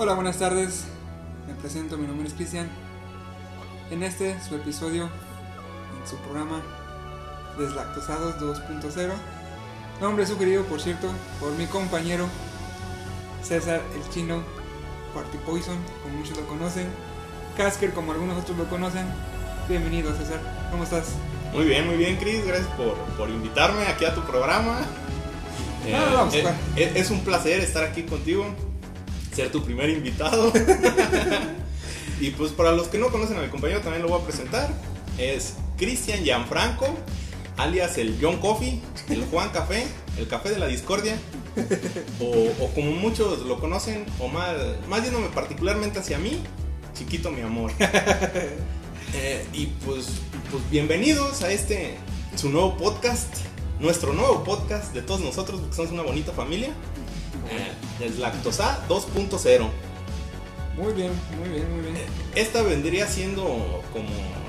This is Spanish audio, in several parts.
Hola, buenas tardes. Me presento, mi nombre es Cristian. En este, su episodio, en su programa Deslactosados 2.0. Nombre sugerido, por cierto, por mi compañero César el Chino Party Poison, como muchos lo conocen. Casker, como algunos otros lo conocen. Bienvenido, César. ¿Cómo estás? Muy bien, muy bien, Chris. Gracias por, por invitarme aquí a tu programa. Eh, Ah, vamos, es, Juan. es- es un placer estar aquí contigo, ser tu primer invitado. y pues para los que no conocen a mi compañero también lo voy a presentar. Es Cristian Gianfranco, alias el John Coffee, el Juan Café, el Café de la Discordia. O, como muchos lo conocen, o más, más yéndome particularmente hacia mí, chiquito mi amor. Eh, y pues, pues bienvenidos a este, su nuevo podcast, nuestro nuevo podcast de todos nosotros, porque somos una bonita familia. Eh, Deslactosa 2.0. Muy bien, muy bien, muy bien. Esta vendría siendo como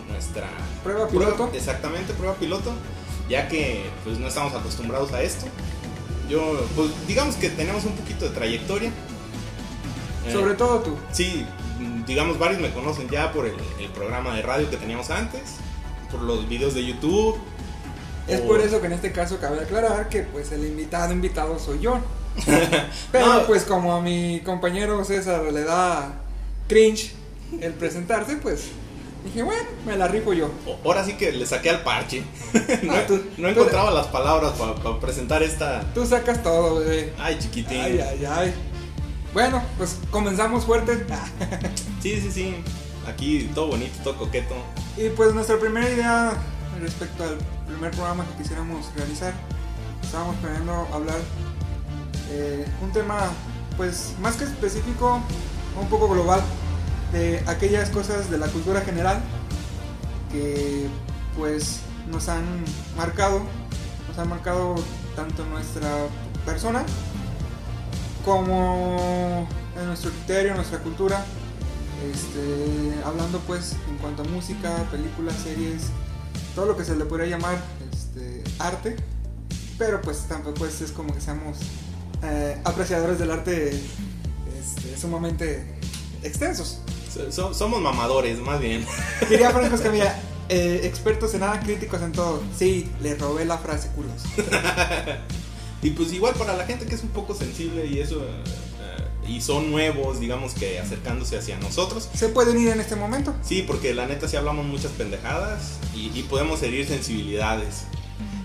nuestra Prueba piloto. exactamente, prueba piloto, ya que pues no estamos acostumbrados a esto. Yo, pues digamos que tenemos un poquito de trayectoria. Eh, Sobre todo tú. Sí, digamos, varios me conocen ya por el, el programa de radio que teníamos antes, por los videos de YouTube. Es o- por eso que en este caso cabe aclarar que pues el invitado invitado soy yo. Pero No. pues como a mi compañero César le da cringe el presentarse, pues dije, bueno, me la rifo yo. Ahora sí que le saqué al parche. no, Ah, tú- no tú- encontraba las palabras para presentar esta. Tú sacas todo, bebé. Ay, chiquitín. Ay, ay, ay. Bueno, pues comenzamos fuerte. Sí, sí, sí. Aquí todo bonito, todo coqueto. Y pues nuestra primera idea respecto al primer programa que quisiéramos realizar, estábamos planeando hablar eh, un tema pues más que específico, un poco global, de aquellas cosas de la cultura general que pues nos han marcado, nos han marcado tanto nuestra persona como nuestro criterio, nuestra cultura, este, hablando pues en cuanto a música, películas, series, todo lo que se le podría llamar este, arte, pero pues tampoco es, es como que seamos eh, apreciadores del arte este, sumamente extensos. So- so- somos mamadores, más bien. Diría Franco Escamilla, eh, expertos en nada, críticos en todo. Sí, le robé la frase culos. Y pues igual para la gente que es un poco sensible y eso, eh, y son nuevos, digamos que acercándose hacia nosotros. Se pueden ir en este momento. Sí, porque la neta sí hablamos muchas pendejadas y, y podemos herir sensibilidades.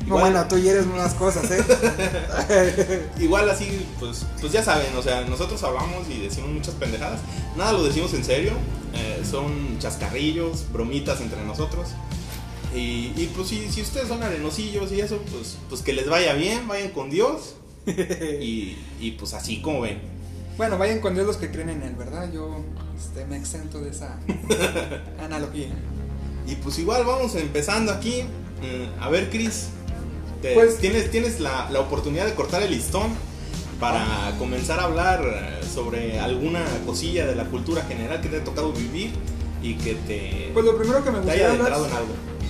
No, bueno, tú hieres unas cosas, ¿eh? igual así, pues, pues ya saben, o sea, nosotros hablamos y decimos muchas pendejadas. Nada lo decimos en serio, eh, son chascarrillos, bromitas entre nosotros. Y, y, pues si, si ustedes son arenosillos y eso, pues, pues que les vaya bien, vayan con Dios. Y, y pues así como ven. bueno, vayan con Dios los que creen en Él, ¿verdad? Yo este, me exento de esa analogía. Y pues igual vamos empezando aquí. Eh, a ver, Chris, te- Pues- tienes, tienes la, la oportunidad de cortar el listón para comenzar a hablar eh, sobre alguna cosilla de la cultura general que te ha tocado vivir y que te, Pues lo primero que me gustaría hablar, en algo.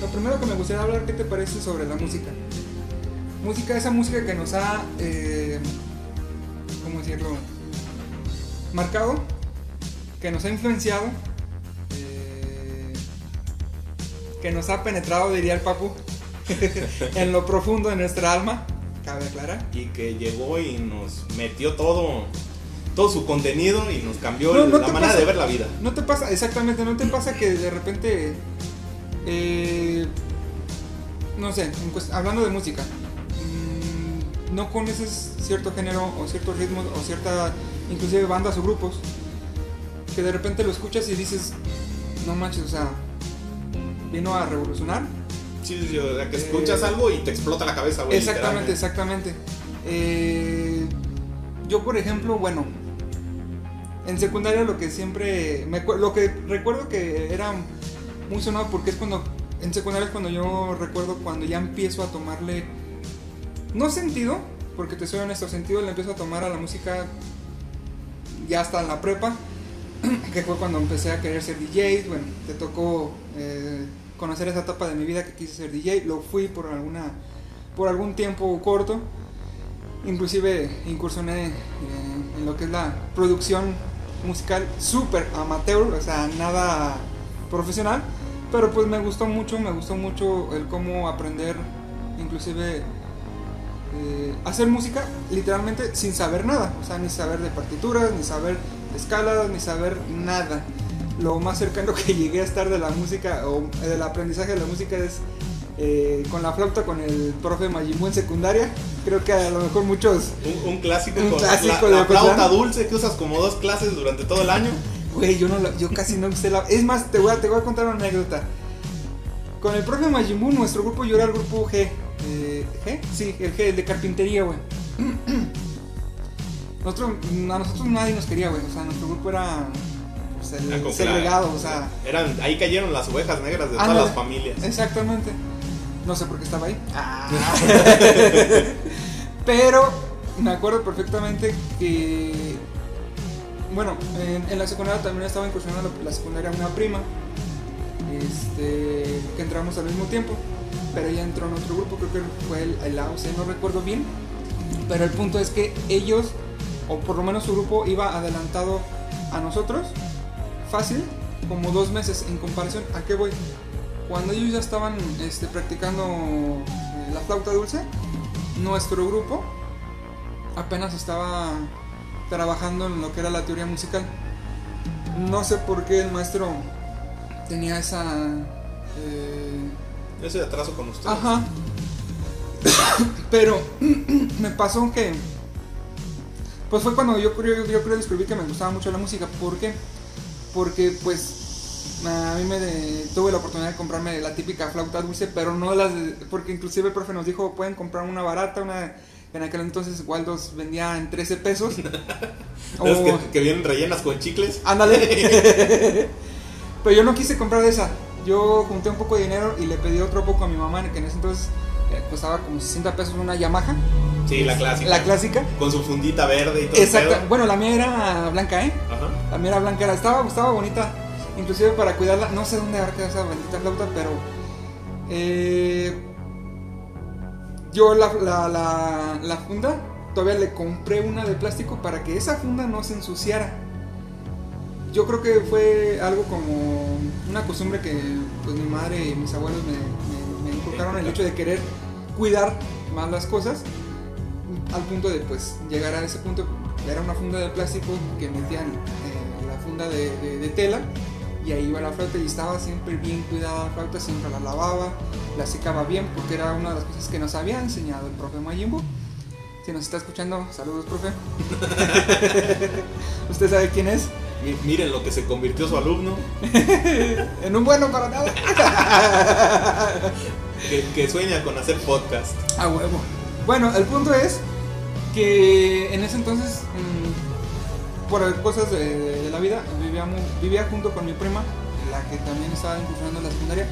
lo primero que me gustaría hablar, ¿qué te parece sobre la música? Música, esa música que nos ha, eh, ¿cómo decirlo? Marcado, que nos ha influenciado, que nos ha penetrado, diría el papu, en lo profundo de nuestra alma, cabe aclarar. Y que llegó y nos metió todo, todo su contenido y nos cambió No, no la manera pasa- de ver la vida. ¿No te pasa, exactamente, no te pasa que de repente, eh, no sé, hablando de música, mm, no conoces cierto género o ciertos ritmos o cierta, inclusive bandas o grupos, que de repente lo escuchas y dices, no manches, o sea, vino a revolucionar? Sí, sí, sí, o sea, que escuchas Eh, algo y te explota la cabeza, güey. Exactamente, exactamente. Eh, yo, por ejemplo, bueno, en secundaria lo que siempre, me, lo que recuerdo que era muy sonado porque es cuando, en secundaria es cuando yo recuerdo cuando ya empiezo a tomarle, no sentido, porque te soy honesto, sentido le empiezo a tomar a la música ya hasta en la prepa, que fue cuando empecé a querer ser DJ, bueno, te tocó eh, conocer esa etapa de mi vida que quise ser DJ, lo fui por alguna por algún tiempo corto. Inclusive incursioné eh, en lo que es la producción musical súper amateur, o sea, nada profesional, pero pues me gustó mucho, me gustó mucho el cómo aprender, inclusive eh, hacer música literalmente sin saber nada, o sea, ni saber de partituras, ni saber escalas, ni saber nada. Lo más cercano que llegué a estar de la música o del aprendizaje de la música es eh, con la flauta con el profe Majimú en secundaria. Creo que a lo mejor muchos. Un, un clásico Un con clásico la, la flauta dulce que usas como dos clases durante todo el año. Güey, yo, no la- yo casi no usé la. Es más, te voy, a, te voy a contar una anécdota. Con el profe Majimbu, nuestro grupo, yo era el grupo G. Eh, ¿G? Sí, el G, el de carpintería, güey. Nosotros, a nosotros nadie nos quería, güey. O sea, nuestro grupo era pues, el Ah, segregado, o sea. Eran, ahí cayeron las ovejas negras de todas las familias. Exactamente. No sé por qué estaba ahí. Pero me acuerdo perfectamente que. Bueno, en, en la secundaria también estaba incursionando la, la secundaria una prima. Este. Que entramos al mismo tiempo. Pero ella entró en otro grupo, creo que fue el, el AOC, no recuerdo bien. Pero el punto es que ellos, o por lo menos su grupo, iba adelantado a nosotros. Fácil, como dos meses en comparación. ¿A qué voy? Cuando ellos ya estaban este, practicando eh, la flauta dulce, nuestro grupo apenas estaba trabajando en lo que era la teoría musical. No sé por qué el maestro tenía esa... eh, de atraso con ustedes. Ajá. Pero me pasó que. Pues fue cuando yo creo, yo creo descubrí que me gustaba mucho la música. ¿Por qué? Porque pues a mí me de- tuve la oportunidad de comprarme la típica flauta dulce, pero no las de- porque inclusive el profe nos dijo pueden comprar una barata, una en aquel entonces Waldos vendía en 13 pesos. O- ¿Esas que, que vienen rellenas con chicles? Ándale. Pero yo no quise comprar esa. Yo junté un poco de dinero y le pedí otro poco a mi mamá, que en ese entonces eh, costaba como 60 pesos una Yamaha. Sí, la clásica. La clásica. Con su fundita verde y todo. Exacto. Bueno, la mía era blanca, ¿eh? Ajá. La mía era blanca, estaba, estaba bonita. Inclusive para cuidarla, no sé dónde habrá quedado esa bendita flauta, pero... eh, yo la, la, la, la funda todavía le compré una de plástico para que esa funda no se ensuciara. Yo creo que fue algo como una costumbre que pues, mi madre y mis abuelos me, me- me inculcaron el hecho de querer cuidar más las cosas al punto de pues llegar a ese punto era una funda de plástico que metían eh, la funda de, de- de tela y ahí iba la flauta y estaba siempre bien cuidada la flauta, siempre la lavaba, la secaba bien porque era una de las cosas que nos había enseñado el profe Mayimbo. Si nos está escuchando, saludos profe. ¿Usted sabe quién es? Mi- Miren lo que se convirtió su alumno. En un bueno para nada. Que, que sueña con hacer podcast. A huevo. Bueno, el punto es que en ese entonces, mm, por cosas de, la vida, vivíamos, vivía junto con mi prima, la que también estaba incursionando la secundaria.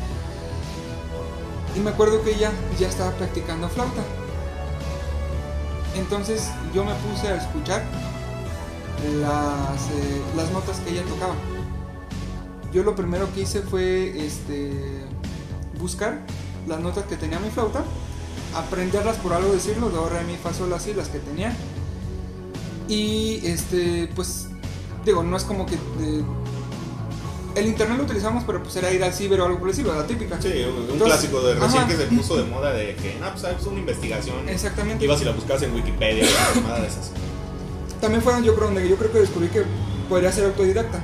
Y me acuerdo que ella ya estaba practicando flauta. Entonces yo me puse a escuchar las, eh, las notas que ella tocaba. Yo lo primero que hice fue este, buscar las notas que tenía mi flauta, aprenderlas por algo decirlo, do, re, mi, fa, sol, la, si, las que tenía. Y este, pues, digo, no es como que. el internet lo utilizamos, pero pues era ir al ciber o algo por el estilo, la típica. Sí, un, Entonces, clásico de recién ajá. que se puso de moda de que, no, pues es una investigación. Exactamente. Ibas y la buscabas en Wikipedia, nada de esas. También fue yo creo donde yo creo que descubrí que podría ser autodidacta.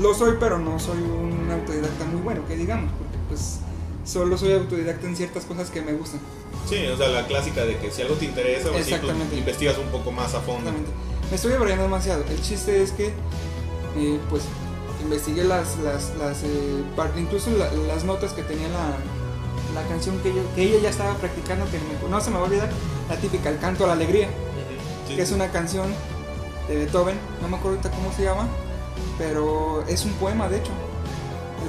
Lo soy, pero no soy un autodidacta muy bueno, que digamos, porque pues solo soy autodidacta en ciertas cosas que me gustan. Sí, o sea, la clásica de que si algo te interesa, o así, pues, investigas un poco más a fondo. Exactamente. Me estoy abriendo demasiado. El chiste es que, eh, pues, investigué las, las, las eh, incluso la- las notas que tenía la, la canción que, yo, que ella ya estaba practicando, que me- no se me va a olvidar, la típica, el canto a la alegría, sí, que es una canción de Beethoven, no me acuerdo ahorita cómo se llama, pero es un poema, de hecho.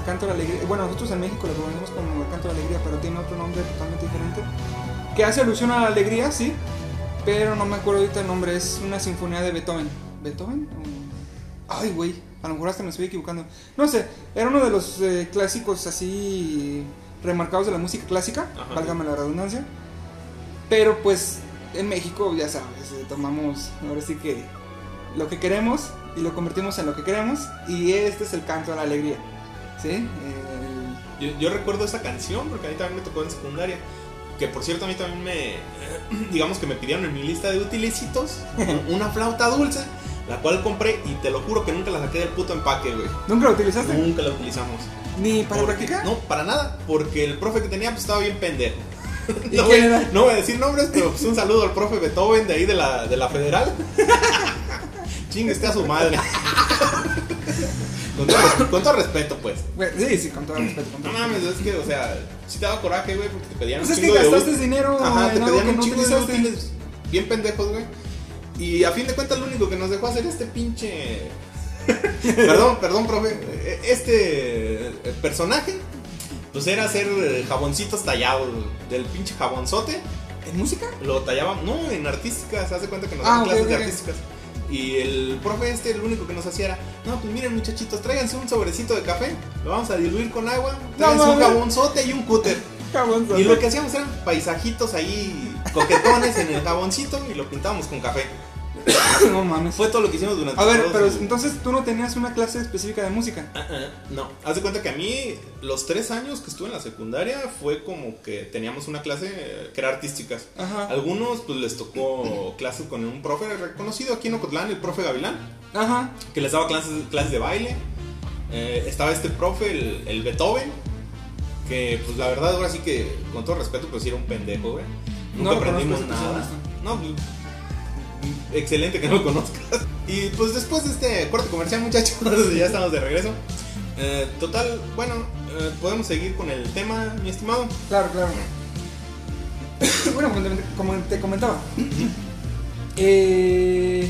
Canto a la alegría. Bueno, nosotros en México lo conocemos como el canto a la alegría, pero tiene otro nombre totalmente diferente. Que hace alusión a la alegría, sí, pero no me acuerdo ahorita el nombre. Es una sinfonía de Beethoven. ¿Beethoven? Ay, güey, a lo mejor hasta me estoy equivocando. No sé, era uno de los eh, clásicos así remarcados de la música clásica, Ajá. válgame la redundancia. Pero pues en México, ya sabes, eh, tomamos ahora sí que lo que queremos y lo convertimos en lo que queremos y este es el canto de la alegría. ¿Sí? Eh, Yo, yo recuerdo esa canción porque a mí también me tocó en secundaria. Que por cierto a mí también me, digamos que me pidieron en mi lista de utilicitos una flauta dulce, la cual compré y te lo juro que nunca la saqué del puto empaque, güey. ¿Nunca lo utilizaste? Nunca la utilizamos. ¿Ni para Porque- practicar? No, para nada, porque el profe que tenía pues estaba bien pendejo. ¿Y no, quién voy, era? no voy a decir nombres, pero pues un saludo al profe Beethoven de ahí de la, de la federal. Chingue esté a su madre. Con, todo, res- con todo respeto, pues. Güey, Sí, sí, con todo respeto. Con No todo mames, es que, o sea, sí te daba coraje, güey, porque te pedían Pues un es que chingo de gastaste ú- dinero Ajá, te pedían que un no chingo de útiles bien pendejos, güey. Y a fin de cuentas, lo único que nos dejó hacer este pinche. perdón, perdón, profe. eh, Este eh, personaje, pues era hacer eh, jaboncitos tallados del pinche jabonzote. ¿En música? Lo tallaban, no, en artísticas, hace cuenta que nos Ah, daban clases de artísticas. Y el profe este, lo único que nos hacía era, no, pues miren muchachitos, tráiganse un sobrecito de café, lo vamos a diluir con agua, tráiganse un jabonzote y un cúter. Y lo que hacíamos eran paisajitos ahí coquetones en el jaboncito y lo pintábamos con café. No mames. Fue todo lo que hicimos durante A ver, pero entonces tú no tenías una clase específica de música. Ah, ah, no, haz de cuenta que a mí los tres años que estuve en la secundaria fue como que teníamos una clase que era artísticas. Ajá. Algunos pues les tocó clases con un profe reconocido aquí en Ocotlán, el profe Gavilán, Ajá. que les daba clases, clases de baile. Eh, estaba este profe, el, el Beethoven, que pues la verdad ahora sí que con todo respeto pues sí era un pendejo, güey. No Nunca lo aprendimos nada. No, excelente que no lo conozcas. Y pues después de este corte comercial, muchachos, ya estamos de regreso. Eh, total, bueno, eh, podemos seguir con el tema, mi estimado. Claro, claro. bueno, como te- comentaba, eh,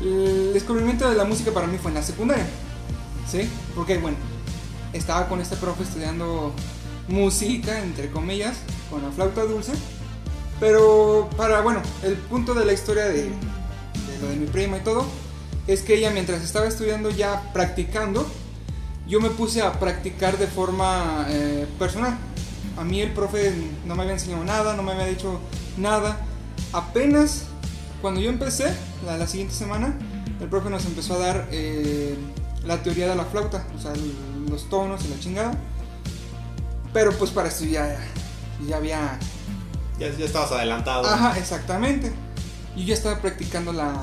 el descubrimiento de la música para mí fue en la secundaria. ¿Sí? Porque, bueno, estaba con este profe estudiando música, entre comillas, con la flauta dulce. Pero para, bueno, el punto de la historia de, lo de mi prima y todo, es que ella mientras estaba estudiando ya practicando, yo me puse a practicar de forma eh, personal. A mí el profe no me había enseñado nada, no me había dicho nada. Apenas cuando yo empecé, la, siguiente semana, el profe nos empezó a dar eh, la teoría de la flauta, o sea, los tonos y la chingada. Pero pues para esto ya, ya había Ya, ya estabas adelantado. Ajá, exactamente. Y yo estaba practicando la,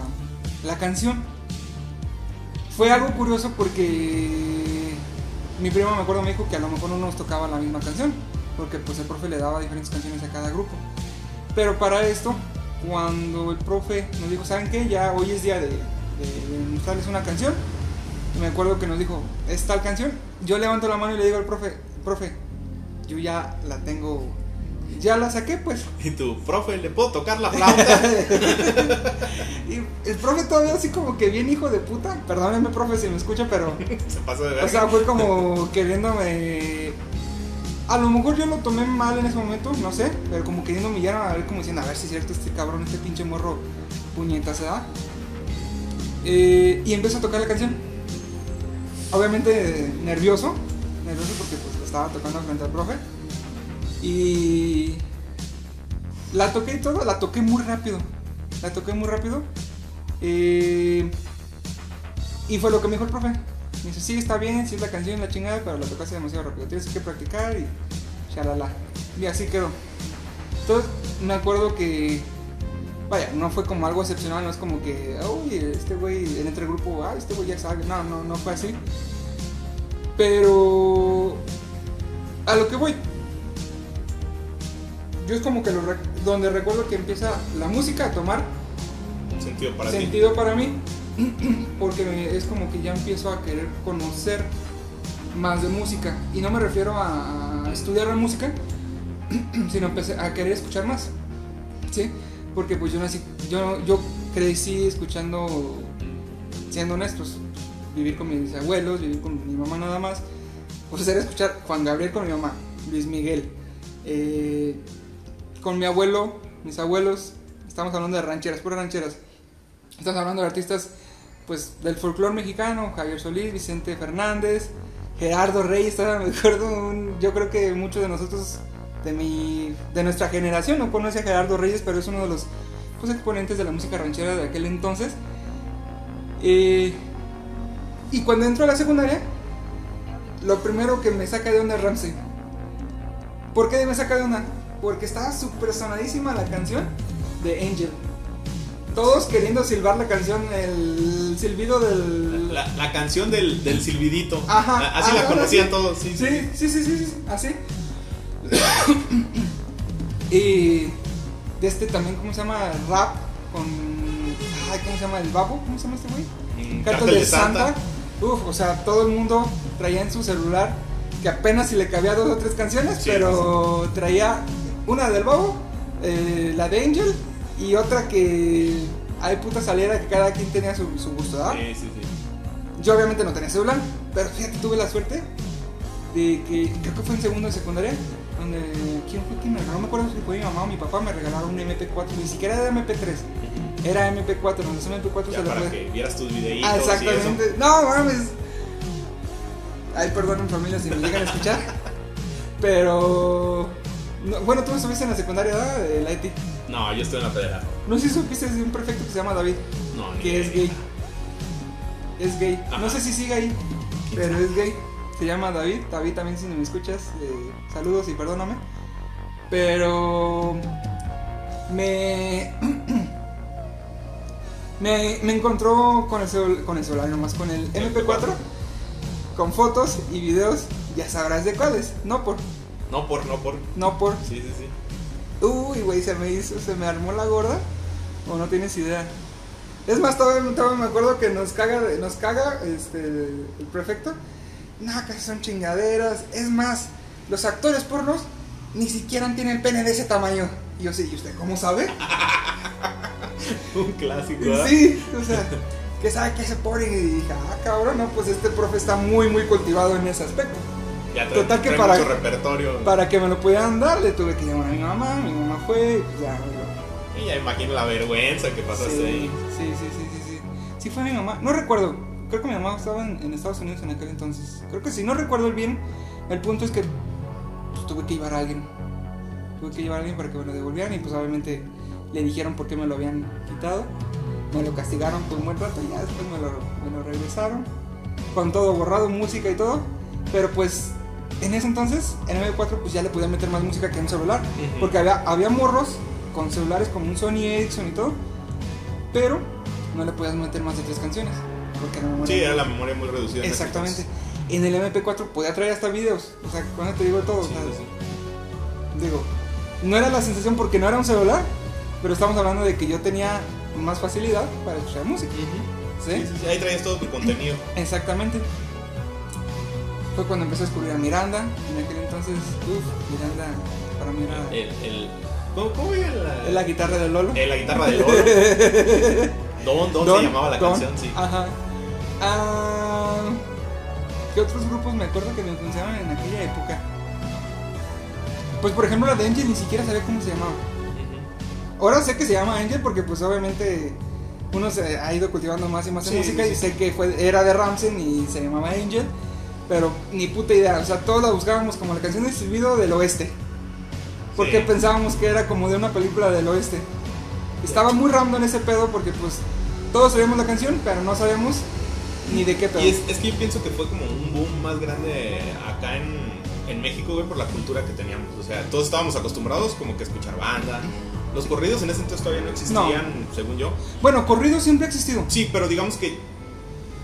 la canción. Fue algo curioso porque mi prima me acuerdo me dijo que a lo mejor no nos tocaba la misma canción, porque pues el profe le daba diferentes canciones a cada grupo. Pero para esto, cuando el profe nos dijo, ¿saben qué? Ya hoy es día de, de- mostrarles una canción. Me acuerdo que nos dijo, ¿es tal canción? Yo levanto la mano y le digo al profe, profe, yo ya la tengo, ya la saqué pues. Y tu profe, ¿le puedo tocar la flauta? Y el profe todavía así como que bien hijo de puta. Perdónenme, profe, si me escucha, pero. Se pasó de verga. O sea, fue como queriéndome. A lo mejor yo lo tomé mal en ese momento, no sé. Pero como queriendo humillar a ver, como diciendo, a ver si es cierto este cabrón, este pinche morro puñeta se da. Eh, y empezó a tocar la canción. Obviamente nervioso. Nervioso porque pues estaba tocando frente al profe. Y. La toqué y todo, la toqué muy rápido. La toqué muy rápido. Eh, y fue lo que me dijo el profe. Me dice, sí, está bien, sí es la canción, la chingada, pero la tocaste demasiado rápido. Tienes que practicar y shalala. Y así quedó. Entonces, me acuerdo que, vaya, no fue como algo excepcional, no es como que, uy, este güey, en entre grupo, ah, este güey ya sabe. No, no, no fue así. Pero, a lo que voy, yo es como que lo rec- donde recuerdo que empieza la música a tomar Sentido para sentido para mí porque es como que ya empiezo a querer conocer más de música. Y no me refiero a, a estudiar la música sino empecé a querer escuchar más sí porque pues yo nací yo yo crecí escuchando siendo honestos vivir con mis abuelos vivir con mi mamá nada más pues era escuchar Juan Gabriel con mi mamá Luis Miguel eh, con mi abuelo mis abuelos estamos hablando de rancheras puras rancheras Estamos hablando de artistas pues del folclore mexicano, Javier Solís, Vicente Fernández, Gerardo Reyes, me acuerdo, un- yo creo que muchos de nosotros de mi de nuestra generación no conoce a Gerardo Reyes, pero es uno de los pues, exponentes de la música ranchera de aquel entonces. Eh, y cuando entro a la secundaria, lo primero que me saca de onda es Ramsey. ¿Por qué me saca de onda? Porque estaba súper sonadísima la canción de Angel. Todos queriendo silbar la canción, el silbido del... La, la canción del, del silbidito. Ajá, Así la conocían sí. todos, sí. Sí, sí, sí, sí, sí, así. y de este también, ¿cómo se llama? Rap con... Ay, ¿cómo se llama? ¿El babo? ¿Cómo se llama este güey? Mm, Cartel de Santa. Uf, o sea, todo el mundo traía en su celular que apenas si le cabía dos o tres canciones, Sí, pero traía una del babo, eh, la de Angel y otra que hay puta saliera que cada quien tenía su, su gusto, ¿verdad? Sí, sí, sí. Yo obviamente no tenía celular, pero fíjate, tuve la suerte de que, creo que fue en segundo de secundaria, donde, ¿quién fue quien me regaló? No me acuerdo si fue mi mamá o mi papá, me regalaron un MP4, ni siquiera era MP3, era MP4, donde ese MP4 Ya se para que vieras tus videitos Ah, y eso. exactamente. No, mames. Ay, perdonen familia si me llegan a escuchar. Pero... no, bueno, tú estuviste en la secundaria, ¿verdad? De la ETI. No, yo estoy en la federal. No sé si supiste de un prefecto que se llama David, No, ni que es gay. Es gay. No sé si sigue ahí, pero es gay. Se llama David. David también si no me escuchas, eh, saludos y perdóname. Pero... Me... me, me encontró con el, cel- con el celular, nomás con el MP4, con fotos y videos, ya sabrás de cuáles. No por, No por, no por. no por. Sí, sí, sí. Uy, güey, se me hizo, se me armó la gorda. O no tienes idea. Es más, todavía, todavía me acuerdo que nos caga, nos caga este, el prefecto. No, que son chingaderas. Es más, los actores pornos ni siquiera tienen el pene de ese tamaño. Y yo sí, ¿y usted cómo sabe? Un clásico, ¿verdad? Sí, o sea, que sabe que se pone y dije, ah, cabrón, no, pues este profe está muy, muy cultivado en ese aspecto. Ya trae, Total que trae para- mucho repertorio. Para que me lo pudieran dar, le tuve que llamar a mi mamá, mi mamá fue, y pues ya, Y ya imagino la vergüenza que pasaste sí, ahí. Sí, sí, sí, sí, sí. Sí fue mi mamá. No recuerdo. Creo que mi mamá estaba en, en Estados Unidos en aquel entonces. Creo que sí, no recuerdo el bien. El punto es que pues, tuve que llevar a alguien. Tuve que llevar a alguien para que me lo devolvieran y pues obviamente le dijeron por qué me lo habían quitado. Me lo castigaron por un buen rato y ya después me lo, me lo regresaron. Con todo borrado, música y todo. Pero pues en ese entonces, en M4 pues ya le podía meter más música que en un celular. Porque había, había morros con celulares como un Sony Ericsson y todo, pero no le podías meter más de tres canciones. Porque la memoria Sí, era la memoria muy reducida. Exactamente. En el MP4 podía traer hasta videos. O sea, eso te digo todo. o sea, Sí. Digo, no era la sensación porque no era un celular, pero estamos hablando de que yo tenía más facilidad para escuchar música. Sí, sí, Ahí traías todo tu contenido. Exactamente. Fue cuando empecé a descubrir a Miranda. En aquel entonces, uff, Miranda para mí era El, el, ¿Cómo, cómo era la, es la guitarra de Lolo. eh, la guitarra de Lolo? Don, Don, Don, se llamaba la Don, canción, sí. Ajá. Ah, ¿Qué otros grupos me acuerdo que me funcionaban en aquella época? Pues por ejemplo la de Angel ni siquiera sabía cómo se llamaba. Ahora sé que se llama Angel porque pues obviamente uno se ha ido cultivando más y más en Sí, música sí, y sé que fue, era de Ramsey y se llamaba Angel. Pero ni puta idea, o sea, todos la buscábamos como la canción de Silbido del Oeste. Porque Sí. pensábamos que era como de una película del oeste. Estaba muy random ese pedo porque pues todos sabíamos la canción, pero no sabíamos ni de qué pedo. Y es, es que yo pienso que fue como un boom más grande acá en, en México, güey, por la cultura que teníamos. O sea, todos estábamos acostumbrados como que a escuchar banda. Los corridos en ese entonces todavía no existían, según yo. Bueno, corrido siempre ha existido. Sí, pero digamos que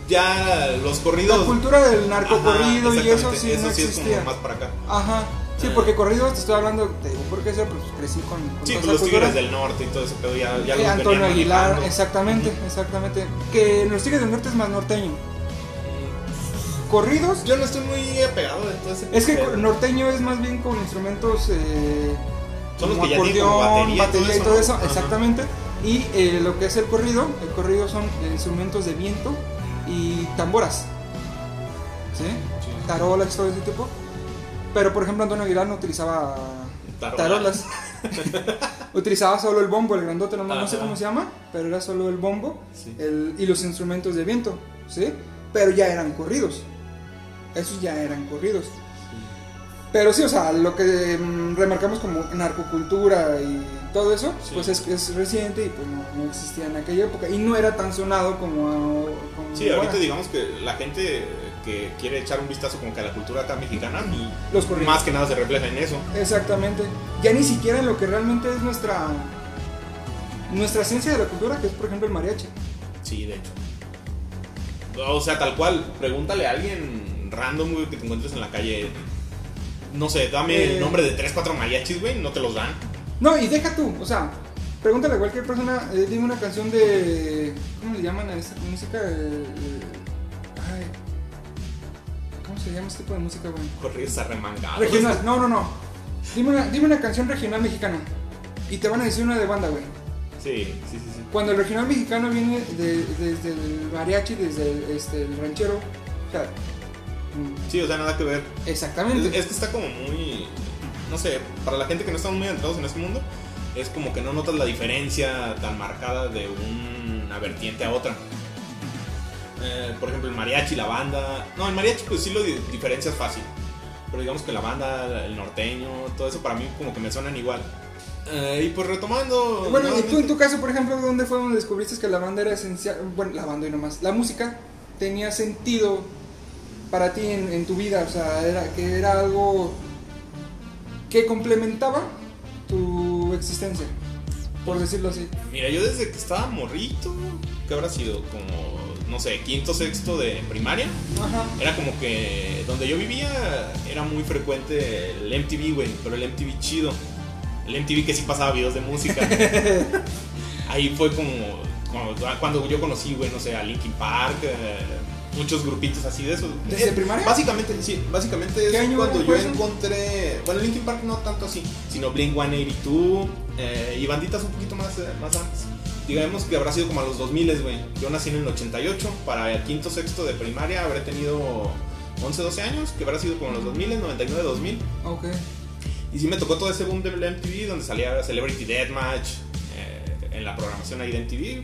ya los corridos... La cultura del narcocorrido y eso sí no sí es existía. como más para acá. Ajá. Sí, Ah. porque corridos te estoy hablando, te digo, porque eso pues crecí con, con Sí, toda pues esa los cultura. Tigres del Norte y todo ese pedo ya, ya Eh, los Antonio Aguilar, manejando. exactamente, exactamente. Que los Tigres del Norte es más norteño. Corridos, Yo no estoy muy apegado de todo ese es que pedo. norteño es más bien con instrumentos eh, Son los que como acordeón, batería y todo eso, ¿no? Ajá. exactamente. Y eh, lo que es el corrido, el corrido son eh, instrumentos de viento y tamboras. ¿Sí? Sí. Tarolas, todo ese tipo. Pero por ejemplo Antonio Aguilar no utilizaba Tarolas. tarolas. utilizaba solo el bombo, el grandote, no, no sé cómo se llama, pero era solo el bombo Sí. el- y los instrumentos de viento, ¿sí? Pero ya eran corridos. Esos ya eran corridos. Pero sí, o sea, lo que mm, remarcamos como narcocultura y todo eso, Sí. pues es, es reciente y pues no, no existía en aquella época. Y no era tan sonado como, como Sí, ahorita digamos que la gente que quiere echar un vistazo como que a la cultura acá mexicana, y Los más que nada se refleja en eso. Exactamente. Ya ni siquiera en lo que realmente es nuestra nuestra ciencia de la cultura, que es por ejemplo el mariachi. Sí, de hecho. O sea, tal cual, pregúntale a alguien random, güey, que te encuentres en la calle. No sé, dame Eh. el nombre de 3, 4 mariachis, güey, no te los dan. No, y deja tú, o sea, pregúntale a cualquier persona, eh, dime una canción de. ¿Cómo le llaman a esa música? Eh, eh, ay, ¿Cómo se llama este tipo de música, güey? Corridos arremangados. Regional, no, no, no. Dime una, dime una canción regional mexicana. Y te van a decir una de banda, güey. Sí, sí, sí, sí. Cuando el regional mexicano viene de- desde el mariachi, desde el, este, el ranchero. O sea, mm, Sí, o sea, nada que ver. exactamente. Es, es que está como muy. No sé, para la gente que no está muy entrados en este mundo, es como que no notas la diferencia tan marcada de una vertiente a otra. Eh, por ejemplo, el mariachi, la banda. No, el mariachi, pues sí lo di- diferencias fácil. Pero digamos que la banda, el norteño, todo eso para mí como que me suenan igual. Eh, y pues retomando. Bueno, y tú en tu caso, por ejemplo, ¿dónde fue donde descubriste que la banda era esencial? Bueno, la banda y nomás. La música tenía sentido para ti en, en tu vida, o sea, era, que era algo que complementaba tu existencia, por decirlo así. Mira, yo desde que estaba morrito, que habrá sido como, no sé, quinto, sexto de primaria. Ajá. Era como que donde yo vivía era muy frecuente el MTV, güey, pero el MTV chido. El MTV que sí pasaba videos de música. Ahí fue como, como cuando yo conocí, güey, no sé, a Linkin Park, eh, muchos grupitos así de esos. ¿Desde Eh, primaria? Básicamente, sí, básicamente ¿Qué es cuando yo eso? encontré, bueno, Linkin Park no tanto así, sino Blink 182 eh, y banditas un poquito más, eh, más antes. Digamos que habrá sido como a los 2000, güey. Yo nací en el 88, para el quinto, sexto de primaria habré tenido 11, 12 años, que habrá sido como en los 2000, 99, 2000. Ok. Y sí me tocó todo ese boom del MTV donde salía Celebrity Deathmatch eh, en la programación ahí de MTV.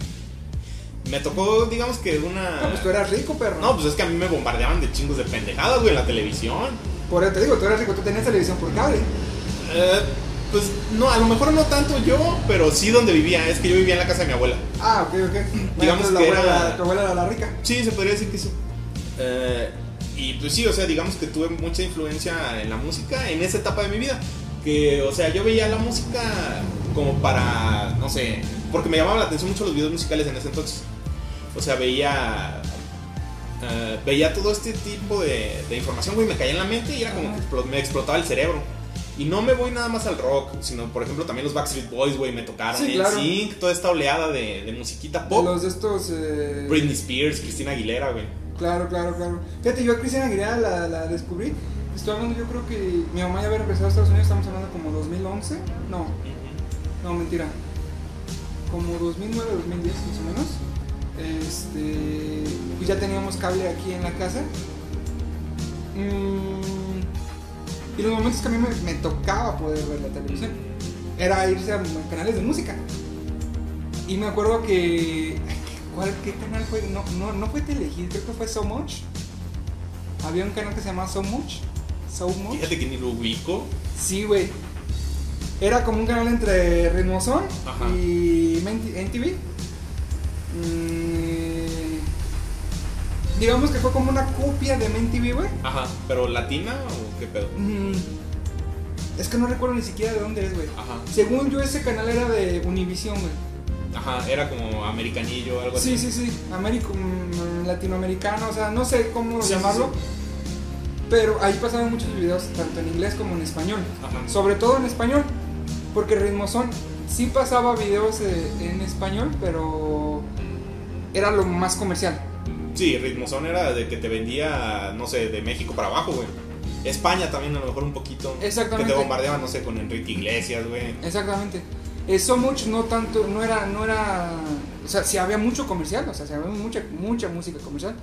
Me tocó, digamos que una... No, pues tú eras rico, perro. No, pues es que a mí me bombardeaban de chingos de pendejadas, güey, en la televisión. Por eso te digo, tú eras rico, tú tenías televisión por cable. Eh, pues no, a lo mejor no tanto yo, pero sí donde vivía. Es que yo vivía en la casa de mi abuela. Ah, ok, ok. Bueno, Digamos la que abuela, era- tu abuela era la rica. Sí, se podría decir que sí. Eh, y pues sí, o sea, digamos que tuve mucha influencia en la música en esa etapa de mi vida. Que, o sea, yo veía la música como para, no sé, porque me llamaban la atención mucho los videos musicales en ese entonces. O sea, veía... eh, veía todo este tipo de, de información, güey, me caía en la mente y era como que me explotaba el cerebro. Y no me voy nada más al rock, sino por ejemplo también los Backstreet Boys, güey, me tocaron. Sí, claro. Toda esta oleada de, de musiquita De pop. los de estos. eh, Britney Spears, Cristina Aguilera, güey. Claro, claro, claro. Fíjate, yo a Cristian Aguilera la, la descubrí. Estoy hablando, yo creo que mi mamá ya había regresado a Estados Unidos, estamos hablando como 2011. No, no, mentira. Como 2009, 2010 más o menos. Este, pues ya teníamos cable aquí en la casa. Mm, y los momentos que a mí me, me tocaba poder ver la televisión era irse a canales de música. Y me acuerdo que. ¿Cuál, ¿Qué canal fue? No, no, no fue Telehit, creo que fue So Much. Había un canal que se llamaba So Much. So Much. Fíjate que ni lo ubico. Sí, güey. Era como un canal entre Ritmozón y MTV. Mm, digamos que fue como una copia de MTV, güey. Ajá. ¿Pero latina o qué pedo? Mm, es que no recuerdo ni siquiera de dónde es, güey. Ajá. Según yo, ese canal era de Univision, güey. Ajá. Era como americanillo o algo Sí, así. sí, sí. Américo, mm, latinoamericano, o sea, no sé cómo Sí, sí, llamarlo. sí. Pero ahí pasaban muchos videos, tanto en inglés como en español. Ajá. Sobre todo en español. Porque Ritmozón sí pasaba videos eh, en español, pero era lo más comercial. Sí, Ritmozón era de que te vendía, no sé, de México para abajo, güey. España también a lo mejor un poquito. Exactamente. Que te bombardeaban, no sé, con Enrique Iglesias, güey. Exactamente. Eh, so much no tanto, no era, no era, o sea, sí había mucho comercial, o sea, sí había mucha, mucha música comercial.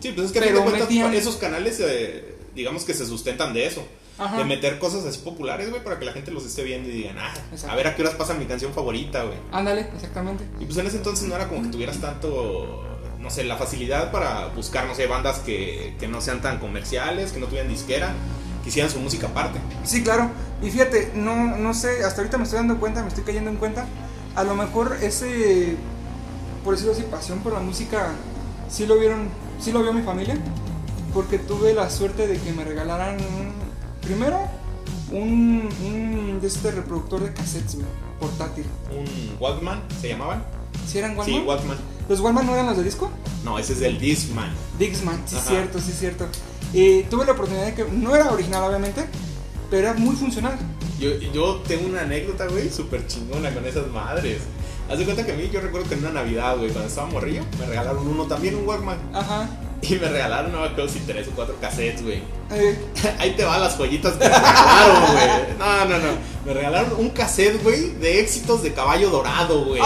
Sí, pues es que a Pero fin de cuentas, metían- esos canales, eh, digamos que se sustentan de eso. Ajá. De meter cosas así populares, güey, para que la gente los esté viendo y digan, ah, a ver a qué horas pasa mi canción favorita, güey. Ándale, exactamente. Y pues en ese entonces no era como que tuvieras tanto, no sé, la facilidad para buscar, no sé, bandas que, que no sean tan comerciales, que no tuvieran disquera. que hicieran su música aparte. Sí, claro. Y fíjate, no, no sé, hasta ahorita me estoy dando cuenta, me estoy cayendo en cuenta. A lo mejor ese, por decirlo así, pasión por la música, sí lo vieron, sí lo vio mi familia. Porque tuve la suerte de que me regalaran, primero, un, un de este reproductor de cassettes, portátil. Un Walkman, ¿se llamaban? ¿Sí eran Walkman? Sí, Walkman. ¿Los Walkman no eran los de disco? No, ese es el Discman. Dixman, sí, Ajá. cierto, sí, cierto. Y tuve la oportunidad de que, no era original, obviamente, pero era muy funcional. Yo, yo tengo una anécdota, güey, súper chingona con esas madres. Haz de cuenta que a mí, yo recuerdo que en una Navidad, güey, cuando estaba morrillo, me regalaron uno también, un Walkman. Ajá. Y me regalaron, no me acuerdo si tres o cuatro cassettes, güey. Eh, Ahí te van las joyitas que me regalaron, güey. No, no, no. Me regalaron un cassette, güey, de éxitos de caballo dorado, güey.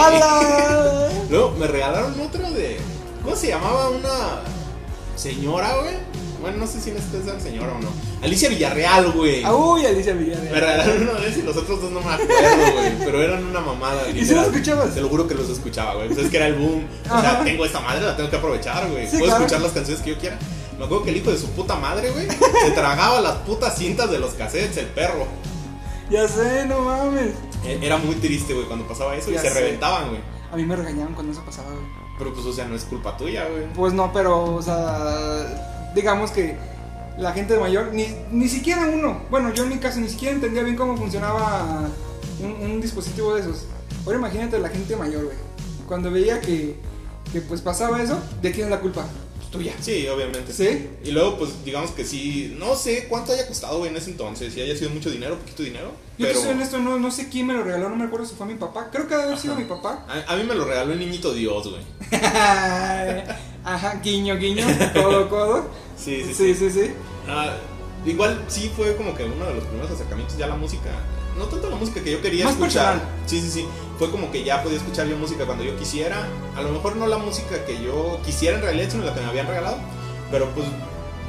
Luego me regalaron otro de. ¿Cómo se llamaba? Una señora, güey. Bueno, no sé si esta es la señora o no. Alicia Villarreal, güey. Ah, Uy, Alicia Villarreal. Me regalaron uno de esos y los otros dos no me acuerdo, güey. Pero eran una mamada. ¿Y si los escuchabas? Te lo juro que los escuchaba, güey. Pues es que era el boom. O sea, tengo esta madre, la tengo que aprovechar, güey. Sí, Puedo claro. escuchar las canciones que yo quiera. Me acuerdo que el hijo de su puta madre, güey, se tragaba las putas cintas de los cassettes, el perro. Ya sé, no mames. E- Era muy triste, güey, cuando pasaba eso Ya y se sé. reventaban, güey. A mí me regañaban cuando eso pasaba, güey. Pero pues, o sea, no es culpa tuya, güey. Pues no, pero, o sea, digamos que la gente mayor, ni, ni siquiera uno, bueno, yo en mi caso ni siquiera entendía bien cómo funcionaba un, un dispositivo de esos. Ahora imagínate la gente mayor, güey. Cuando veía que, que pues pasaba eso, ¿de quién es la culpa? Pues tuya. Sí, obviamente. ¿Sí? Y luego, pues, digamos que sí, no sé cuánto haya costado, güey, en ese entonces. Si haya sido mucho dinero, poquito dinero. Yo pero te soy honesto, no, no sé quién me lo regaló, no me acuerdo si fue mi papá. Creo que debe haber sido mi papá. a, a mí me lo regaló el niñito Dios, güey. Ajá, guiño, guiño, codo, codo. Sí, sí, Sí, sí. sí, sí. Ah, igual sí fue como que uno de los primeros acercamientos ya la música. No tanto la música que yo quería Más escuchar. personal. Sí, sí, sí. Fue como que ya podía escuchar yo música cuando yo quisiera. A lo mejor no la música que yo quisiera en realidad, sino la que me habían regalado. Pero pues,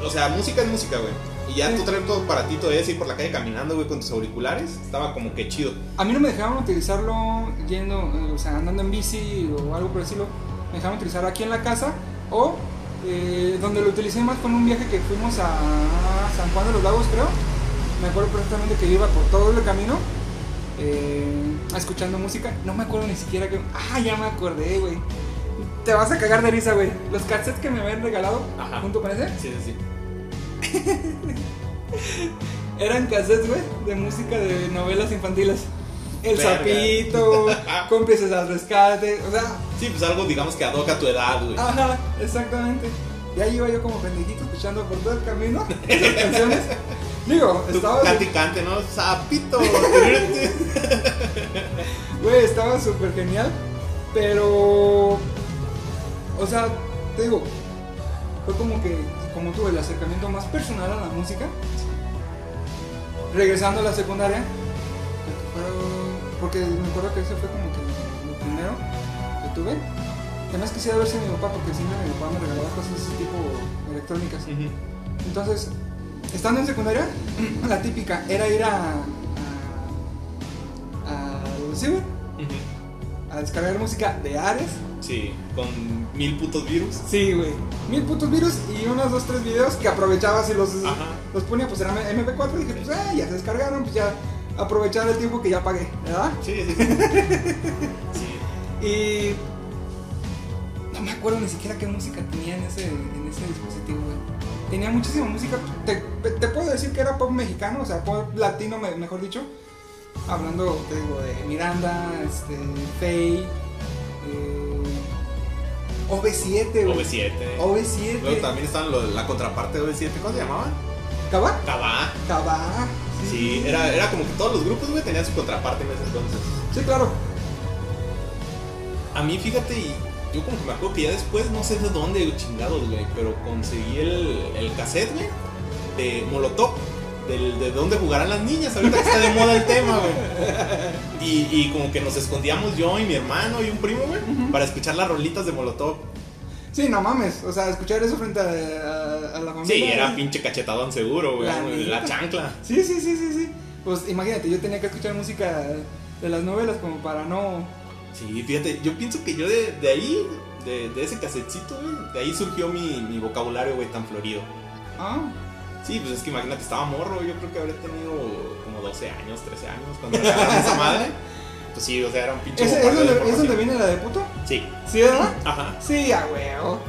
o sea, música es música, güey. Y ya Sí. tú traer tu aparatito de ese ir por la calle caminando, güey, con tus auriculares. Estaba como que chido. A mí no me dejaban utilizarlo yendo, eh, o sea, andando en bici o algo por decirlo. Me dejaban utilizarlo aquí en la casa o eh, donde lo utilicé más con un viaje que fuimos a San Juan de los Lagos, creo. Me acuerdo perfectamente que yo iba por todo el camino eh, escuchando música. No me acuerdo ni siquiera que. Ah, ya me acordé, güey. Te vas a cagar de risa, güey. Los cassettes que me habían regalado Ajá. junto con ese Sí, sí, sí. eran cassettes, güey, de música de novelas infantiles. El Verga. sapito, cómplices al rescate, o sea, Sí, pues algo, digamos que ad hoc a tu edad, güey. ajá, exactamente. Y ahí iba yo como pendejito escuchando por todo el camino esas canciones. Digo, Tú estaba, cante y cante, ¿no? Sapito. güey, estaba súper genial, pero, o sea, te digo, fue como que, como tuve el acercamiento más personal a la música, regresando a la secundaria, porque me acuerdo que ese fue como que lo primero que tuve. Además quisiera ver si mi papá, porque siempre mi papá me regalaba cosas de ese tipo electrónicas. Ujú. Entonces, estando en secundaria, la típica era ir a. a. al ciber, Ujú. a descargar música de Ares. Sí, con mil putos virus. Sí, güey. Mil putos virus y unos dos, tres videos que aprovechabas y los, Ajá. los ponía, pues eran MP4 y dije, pues ah, ya se descargaron, pues ya aprovechar el tiempo que ya pagué, ¿verdad? Sí, sí, sí. Sí. Y no me acuerdo ni siquiera qué música tenía en ese, en ese dispositivo, güey. Tenía muchísima música. Te, te puedo decir que era pop mexicano, o sea, pop latino, me- mejor dicho. Hablando, te digo, de Miranda, este, Faye, eh, OV7, güey. OV7. OV7. Luego también estaban lo de la contraparte de OV7. ¿Cómo se llamaba? ¿Cabá? Cabá. Cabá. Sí, era, era como que todos los grupos, güey, tenían su contraparte en ese entonces. Sí, claro. A mí, fíjate, y yo como que me acuerdo que ya después, no sé de dónde, chingados, güey, pero conseguí el, el cassette, güey, de Molotov, del, de dónde jugarán las niñas, ahorita que está de moda el tema, güey. Y, y como que nos escondíamos yo y mi hermano y un primo, güey, para escuchar las rolitas de Molotov. Sí, no mames. O sea, escuchar eso frente a, a- a la familia. Sí, era pinche cachetadón seguro, güey, La chancla. Sí, sí, sí, sí, sí. Pues imagínate, yo tenía que escuchar música de las novelas como para no. Sí, fíjate, yo pienso que yo de, de ahí, de, de ese casetcito, güey, de ahí surgió mi, mi vocabulario, güey, tan florido. Ah, Sí, pues es que imagínate, estaba morro, yo creo que habría tenido como 12 años, 13 años cuando me esa madre. Pues sí, o sea, era un pinche ¿Es, es donde, ¿Es donde viene la de puto? Sí, ¿Sí, verdad? ajá. Sí, a huevo.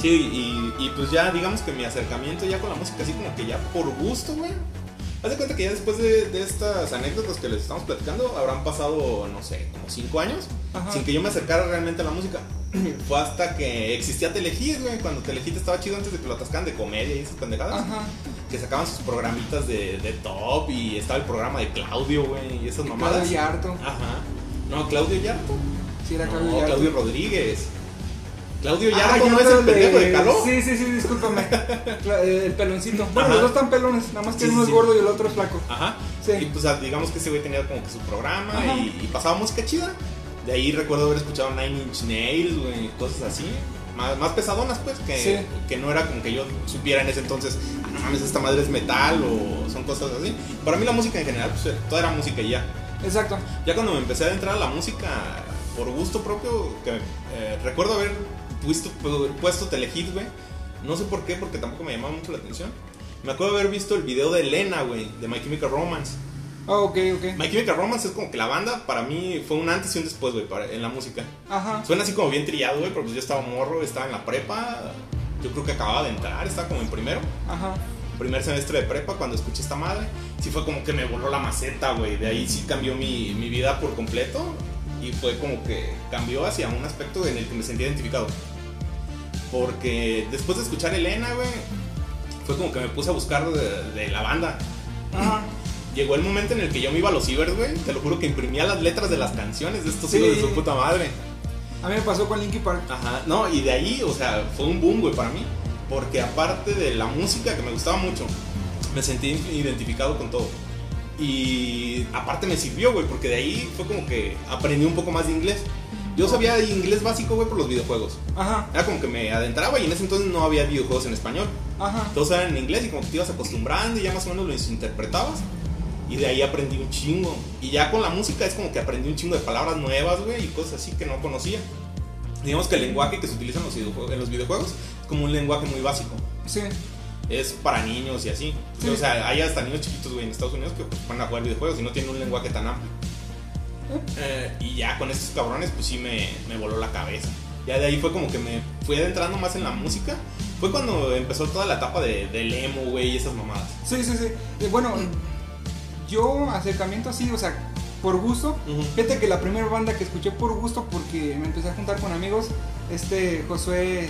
Sí, y, y pues ya digamos que mi acercamiento ya con la música, así como que ya por gusto, güey. Haz de cuenta que ya después de, de estas anécdotas que les estamos platicando, habrán pasado, no sé, como 5 años, Ajá. sin que yo me acercara realmente a la música. Fue hasta que existía Telehit, güey, cuando Telehit estaba chido antes de que lo atascaran de comedia y esas pendejadas. Ajá. Que sacaban sus programitas de, de top y estaba el programa de Claudio, güey, y esas mamadas. Claudio Yarto. Ajá. No, Claudio Yarto. Sí, era Claudio No, Yarto. Claudio Rodríguez. Claudio Ah, Yarto ya no es el pendejo de Caló. Sí, sí, sí, discúlpame. Eh, el peloncito. Bueno, Ajá. los dos están pelones, nada más que Sí, uno sí, es sí. gordo y el otro es flaco. Ajá. Sí. Y pues ah, digamos que ese güey tenía como que su programa y, y pasaba música chida. De ahí recuerdo haber escuchado Nine Inch Nails, güey, cosas así. Más, más pesadonas, pues, que, Sí. que no era como que yo supiera en ese entonces, "Ah, no mames, esta madre es metal o son cosas así. Para mí la música en general, pues, toda era música y ya. Exacto. Ya cuando me empecé a adentrar a la música por gusto propio, que eh, recuerdo haber puesto, puesto Telehit, güey. No sé por qué, porque tampoco me llamaba mucho la atención. Me acuerdo de haber visto el video de Elena, güey, de My Chemical Romance. Ah, ok, ok. My Chemical Romance es como que la banda, para mí, fue un antes y un después, güey, en la música. Ajá. Suena así como bien trillado, güey, pero pues yo estaba morro, estaba en la prepa. Yo creo que acababa de entrar, estaba como en primero. Ajá. Primer semestre de prepa, cuando escuché esta madre, sí fue como que me voló la maceta, güey. De ahí sí cambió mi, mi vida por completo. Y fue como que cambió hacia un aspecto en el que me sentía identificado. Porque después de escuchar Elena, güey, fue como que me puse a buscar de, de la banda. Ajá. Llegó el momento en el que yo me iba a los cibers, güey. Te lo juro que imprimía las letras de las canciones de estos Sí. hijos de su puta madre. A mí me pasó con Linkin Park. Ajá, no, y de ahí, o sea, fue un boom, güey, para mí. Porque aparte de la música que me gustaba mucho, me sentí identificado con todo. Y aparte me sirvió, güey, porque de ahí fue como que aprendí un poco más de inglés. Yo sabía inglés básico, güey, por los videojuegos. Ajá. Era como que me adentraba y en ese entonces no había videojuegos en español. Ajá. Todos eran en inglés y como que te ibas acostumbrando y ya más o menos los interpretabas. Y de ahí aprendí un chingo. Y ya con la música es como que aprendí un chingo de palabras nuevas, güey, y cosas así que no conocía. Digamos que el lenguaje que se utiliza en los videojuegos, en los videojuegos es como un lenguaje muy básico. Sí. Es para niños y así. Sí. O sea, hay hasta niños chiquitos, güey, en Estados Unidos que van a jugar videojuegos y no tienen un lenguaje tan amplio. Eh, y ya con estos cabrones, pues sí me, me voló la cabeza. Ya de ahí fue como que me fui adentrando más en la música. Fue cuando empezó toda la etapa de, del emo, güey, y esas mamadas. Sí, sí, sí. Eh, Bueno, yo acercamiento así, o sea, por gusto. Ujú. Fíjate que la primera banda que escuché por gusto, porque me empecé a juntar con amigos, este Josué, eh,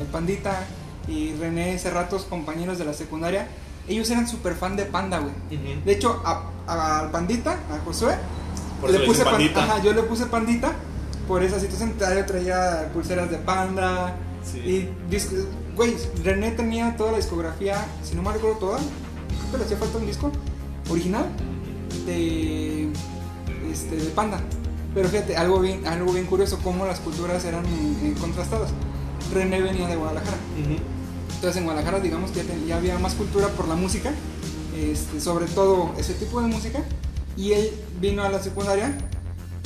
el Pandita y René Cerratos, compañeros de la secundaria, ellos eran súper fan de Panda, güey. De hecho, al Pandita, a Josué, Por le puse pan- pandita. ajá, yo le puse Pandita por esa situación. Traía pulseras de Panda. Sí. Y, güey, René tenía toda la discografía, si no me recuerdo toda, creo que le hacía falta un disco original de, este, de Panda. Pero fíjate, algo bien, algo bien curioso, cómo las culturas eran eh, contrastadas. René venía de Guadalajara. Entonces en Guadalajara digamos que ya había más cultura por la música, este, sobre todo ese tipo de música. Y él vino a la secundaria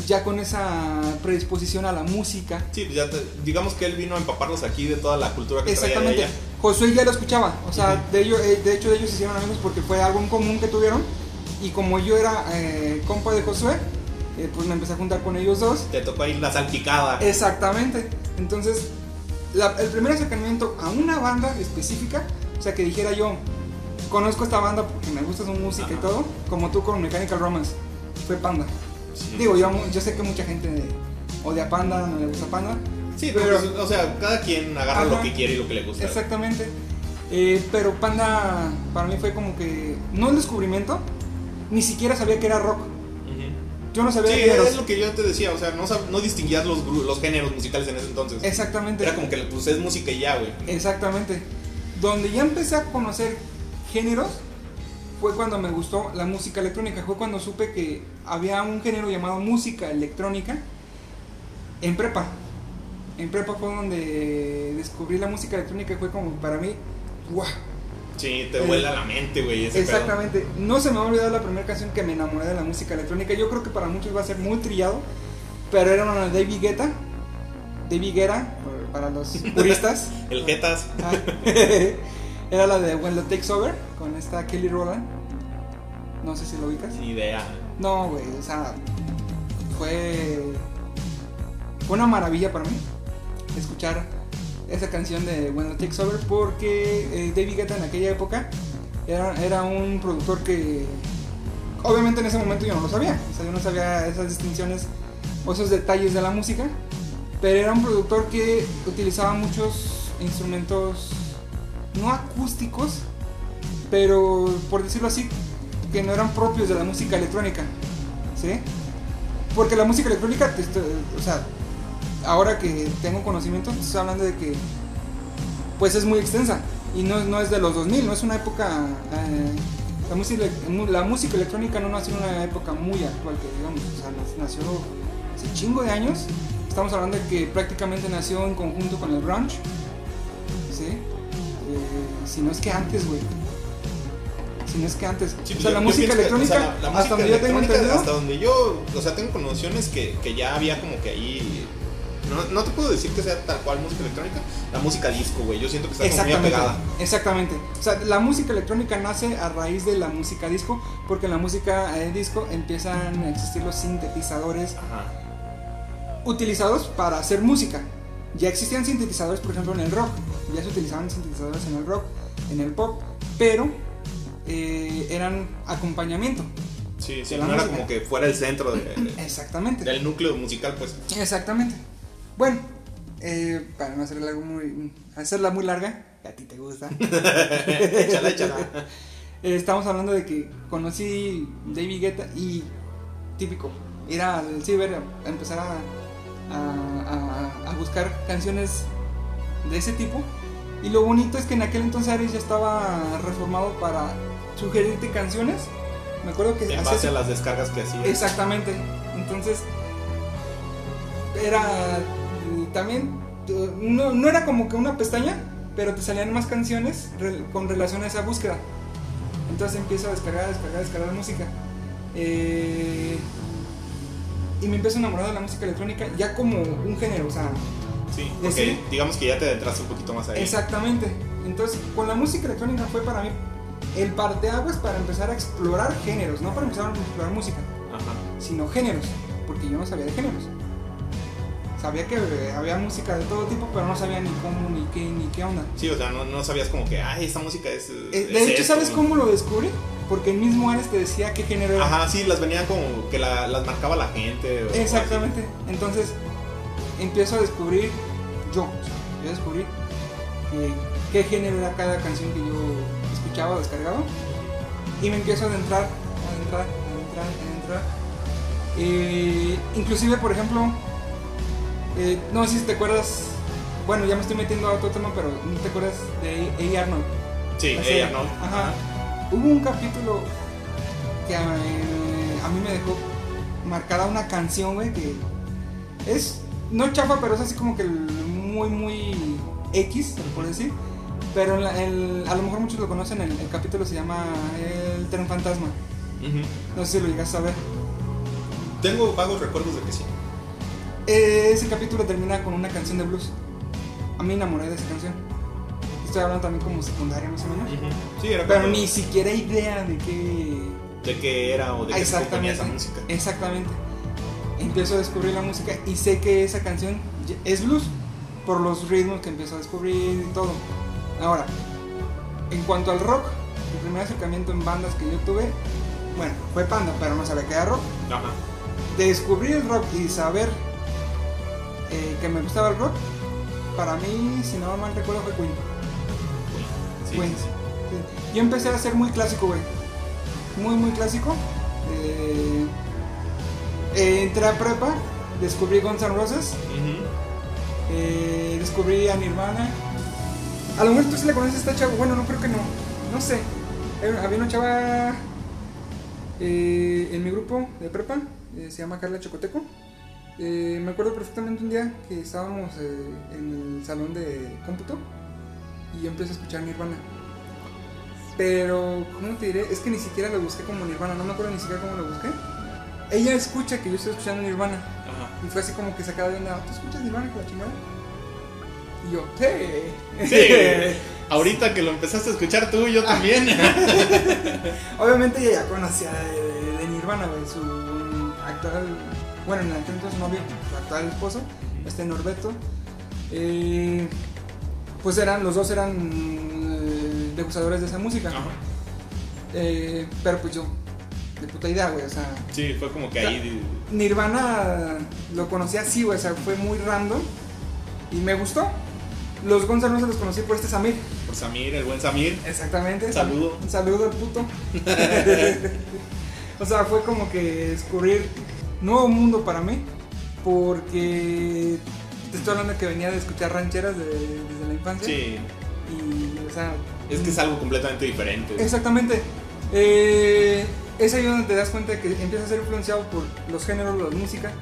ya con esa predisposición a la música. Sí, pues ya te- digamos que él vino a empaparlos aquí de toda la cultura que traía Exactamente. ella. Josué ya lo escuchaba. O sea, Ujú. de, ello- eh, de hecho ellos se hicieron amigos porque fue algo en común que tuvieron. Y como yo era eh, compa de Josué, eh, pues me empecé a juntar con ellos dos. Te tocó ahí la salpicada. Exactamente. Entonces, la- el primer acercamiento a una banda específica, o sea, que dijera yo, conozco esta banda porque me gusta su música y todo, como tú con Mechanical Romance, fue Panda. Sí. Digo, yo, yo sé que mucha gente odia Panda, no le gusta Panda. Sí, pero, pues, o sea, cada quien agarra Ajá. lo que quiere y lo que le gusta. Exactamente. Eh, pero Panda para mí fue como que, no el descubrimiento, ni siquiera sabía que era rock. Yo no sabía Sí, que era es lo que yo te decía, o sea, no, no distinguías los, los géneros musicales en ese entonces. Exactamente. Era como que pues es música y ya, güey. Exactamente. Donde ya empecé a conocer géneros fue cuando me gustó la música electrónica. Fue cuando supe que había un género llamado música electrónica en prepa. En prepa fue donde descubrí la música electrónica fue como para mí, ¡guau! Sí, te Eh, vuela la mente, güey. pedo. Exactamente. No se me va a olvidar la primera canción que me enamoré de la música electrónica. Yo creo que para muchos va a ser muy trillado, pero era una de David Guetta. David Guetta, para los puristas. El Jetas. Ah. Era la de When the Takes Over, con esta Kelly Rowland. No sé si lo ubicas. Ni idea. No, güey, o sea, fue, fue una maravilla para mí escuchar esa canción de When the Takes Over porque eh, David Guetta en aquella época era, era un productor que obviamente en ese momento yo no lo sabía, o sea, yo no sabía esas distinciones o esos detalles de la música, pero era un productor que utilizaba muchos instrumentos no acústicos, pero por decirlo así, que no eran propios de la música electrónica, ¿sí? Porque la música electrónica, o sea, ahora que tengo conocimiento, estoy hablando de que, pues es muy extensa y no, no es de los 2000, no es una época, eh, la, música, electrónica no nació en una época muy actual, que digamos, o sea, nació hace chingo de años. Estamos hablando de que prácticamente nació en conjunto con el grunge, si no es que antes, güey. Si no es que antes. Sí, o pues sea, yo- la yo música pienso que, o electrónica, sea, la- la hasta música donde yo tengo entendido. Hasta donde yo, o sea, tengo nociones que, que ya había como que ahí. No, no te puedo decir que sea tal cual música electrónica. La música disco, güey. Yo siento que está como muy Exactamente, apegada. exactamente. O sea, la música electrónica nace a raíz de la música disco, porque en la música eh, disco empiezan a existir los sintetizadores Ajá. utilizados para hacer música. Ya existían sintetizadores, por ejemplo, en el rock. Ya se utilizaban sintetizadores en el rock, en el pop, pero eh, eran acompañamiento. Sí, sí. No era como que fuera el centro de- de- Exactamente. del núcleo musical, pues. Exactamente. Bueno, eh, para no hacerla, muy, hacerla muy larga, que a ti te gusta. échala, échala. Eh, estamos hablando de que conocí David Guetta y típico, ir al ciber a empezar a, a- a- a buscar canciones de ese tipo. Y lo bonito es que en aquel entonces Ares ya estaba reformado para sugerirte canciones. Me acuerdo que En hacía base a las descargas que hacía. Exactamente. Entonces, era también, no, no era como que una pestaña, pero te salían más canciones con relación a esa búsqueda. Entonces empiezo a descargar, descargar, descargar música. Eh, y me empiezo a enamorar de la música electrónica ya como un género, o sea, Sí, ¿Y porque digamos que ya te adentraste un poquito más ahí. Exactamente. Entonces, con la música electrónica fue para mí el parteaguas para empezar a explorar géneros, no para empezar a explorar música Ajá. sino géneros, porque yo no sabía de géneros. Sabía que había música de todo tipo, pero no sabía ni cómo, ni qué, ni qué onda. Sí, o sea, no, no sabías como que, ay, esta música es. Eh, es de hecho, esto, ¿sabes ¿no? cómo lo descubrí? Porque el mismo Ares te decía qué género era. Ajá, sí, las venía como que la- las marcaba la gente. o Exactamente. Entonces, empiezo a descubrir yo, yo descubrí eh, qué género era cada canción que yo escuchaba o descargaba. Y me empiezo a adentrar, a adentrar, a adentrar, a adentrar. Eh, inclusive, por ejemplo, eh, no sé si te acuerdas, bueno, ya me estoy metiendo a otro tema, pero ¿no te acuerdas de A. Arnold? Sí, ella no. Ajá. Hubo un capítulo que a, a mí me dejó marcada una canción, güey, que es, no chafa, pero es así como que el muy, muy X, por decir. Pero en la- el- a lo mejor muchos lo conocen, el, el capítulo se llama El tren fantasma. No sé si lo llegaste a ver. Tengo vagos recuerdos de que sí. Eh, ese capítulo termina con una canción de blues. A mí me enamoré de esa canción. Estoy hablando también como secundaria más o menos. Sí, era Pero ni siquiera idea de qué... de qué era o de qué se esa música. Exactamente. Empiezo a descubrir la música y sé que esa canción es blues por los ritmos que empiezo a descubrir y todo. Ahora, en cuanto al rock, el primer acercamiento en bandas que yo tuve, bueno, fue Panda, pero no sabía que era rock. Ajá. Descubrir el rock y saber eh, que me gustaba el rock, para mí, si no mal recuerdo, fue Queen. Sí, Queen. sí, sí. Sí. Yo empecé a ser muy clásico, güey. Muy, muy clásico. Eh, eh, entré a prepa, descubrí Guns N' Roses, eh, descubrí a Nirvana. A lo mejor tú sí la conoces a esta chava. Bueno, no creo que no. No sé. Había una chava eh, en mi grupo de prepa, se llama Carla Chocoteco. Me acuerdo perfectamente un día que estábamos en el salón de cómputo y yo empecé a escuchar Nirvana. Pero, ¿cómo te diré? Es que ni siquiera lo busqué como Nirvana, no me acuerdo ni siquiera cómo lo busqué. Ella escucha que yo estoy escuchando Nirvana Ajá. y fue así como que sacada de onda, ¿tú escuchas Nirvana con la chingada? Y yo, sí. Sí. Ahorita que lo empezaste a escuchar tú, yo también. Obviamente ella ya conocía de, de Nirvana, güey, su actual, bueno, en aquel entonces novio, su actual esposo, este Norberto. Eh, pues eran, los dos eran eh, degustadores de esa música. Eh, pero pues yo, de puta idea, güey, o sea, Sí, fue como que ahí. Nirvana lo conocí así, güey, o sea, fue muy random y me gustó. Los no se los conocí por este Samir. Por Samir, el buen Samir. Exactamente. Saludo. Un saludo al puto. o sea, fue como que descubrir nuevo mundo para mí. Porque te estoy hablando que venía de escuchar rancheras de- desde la infancia. Sí. Y, o sea. Es que es algo completamente diferente. Exactamente. Eh, es ahí donde te das cuenta que empiezas a ser influenciado por los géneros, la música.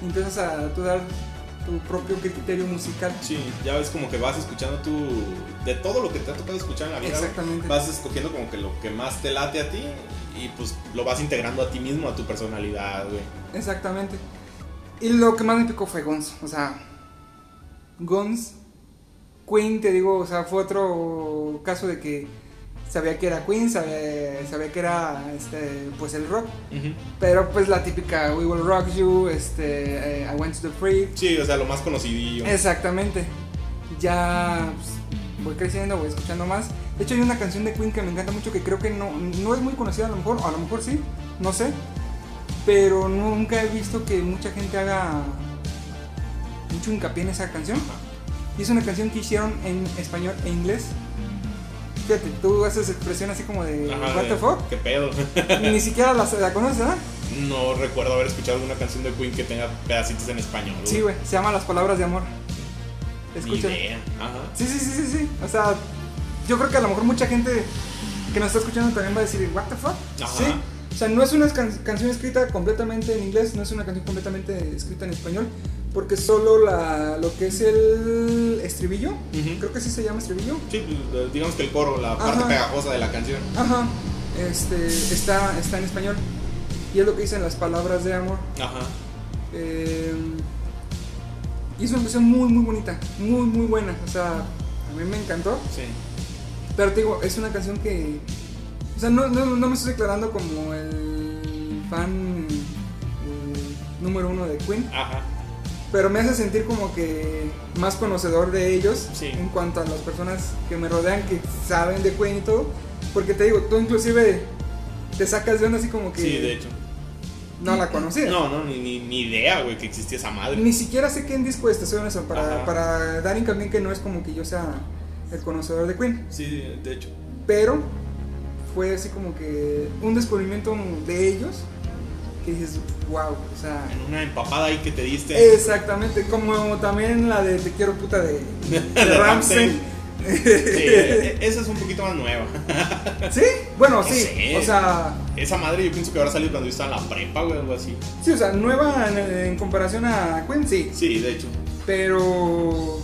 Y empiezas a tú dar tu propio criterio musical. Sí, ya ves como que vas escuchando tú de todo lo que te ha tocado escuchar en la vida. Exactamente. Vas escogiendo como que lo que más te late a ti y pues lo vas integrando a ti mismo, a tu personalidad, güey. Exactamente. Y lo que más me picó fue Guns. O sea, Guns, Queen, te digo, o sea, fue otro caso de que sabía que era Queen, sabía, sabía que era este, pues el rock. Pero pues la típica We Will Rock You, este, eh, I Went to the Free. Sí, o sea, lo más conocidillo. Exactamente. Ya pues, voy creciendo, voy escuchando más. De hecho hay una canción de Queen que me encanta mucho que creo que no, no es muy conocida a lo mejor, o a lo mejor sí, no sé. Pero nunca he visto que mucha gente haga mucho hincapié en esa canción. Y es una canción que hicieron en español e inglés. Fíjate, tú haces expresión así como de Ajá, What the fuck. ¿Qué pedo? Ni siquiera la, la conoces, ¿verdad? no recuerdo haber escuchado alguna canción de Queen que tenga pedacitos en español. Sí, güey, se llama Las Palabras de Amor. Escucha. Sí, sí, sí, sí, sí. O sea, yo creo que a lo mejor mucha gente que nos está escuchando también va a decir, ¿What the fuck? Ajá. Sí. O sea, no es una can- canción escrita completamente en inglés, no es una canción completamente escrita en español, porque solo la, lo que es el estribillo, creo que sí se llama estribillo, Sí, pues, digamos que el coro, la parte pegajosa de la canción. ajá, este, está, está en español. Y es lo que dicen las palabras de amor. Ajá. Eh, y es una canción muy, muy bonita, muy, muy buena. O sea, a mí me encantó. Sí. Pero te digo, es una canción que. O sea, no, no, no me estoy declarando como el fan eh, número uno de Queen, Ajá. Pero me hace sentir como que más conocedor de ellos Sí. en cuanto a las personas que me rodean que saben de Queen y todo. Porque te digo, tú inclusive te sacas de onda así como que Sí, de hecho. no la conocía. No, no, ni, ni, ni idea, güey, que existía esa madre. Ni siquiera sé qué en disco es, te soy honesto, para, para dar hincapié en que no es como que yo sea el conocedor de Queen. Sí, de hecho. Pero fue así como que un descubrimiento de ellos que dices, wow, o sea, En una empapada ahí que te diste. exactamente, como también la de Te quiero puta de, de De Rammstein. Sí, e- esa es un poquito más nueva. ¿Sí? Bueno, No sí, sé. o sea, Esa madre yo pienso que habrá salido cuando yo estaba en la prepa, güey, algo así. sí, o sea, nueva en, en comparación a Queen, sí, Sí, de hecho. pero...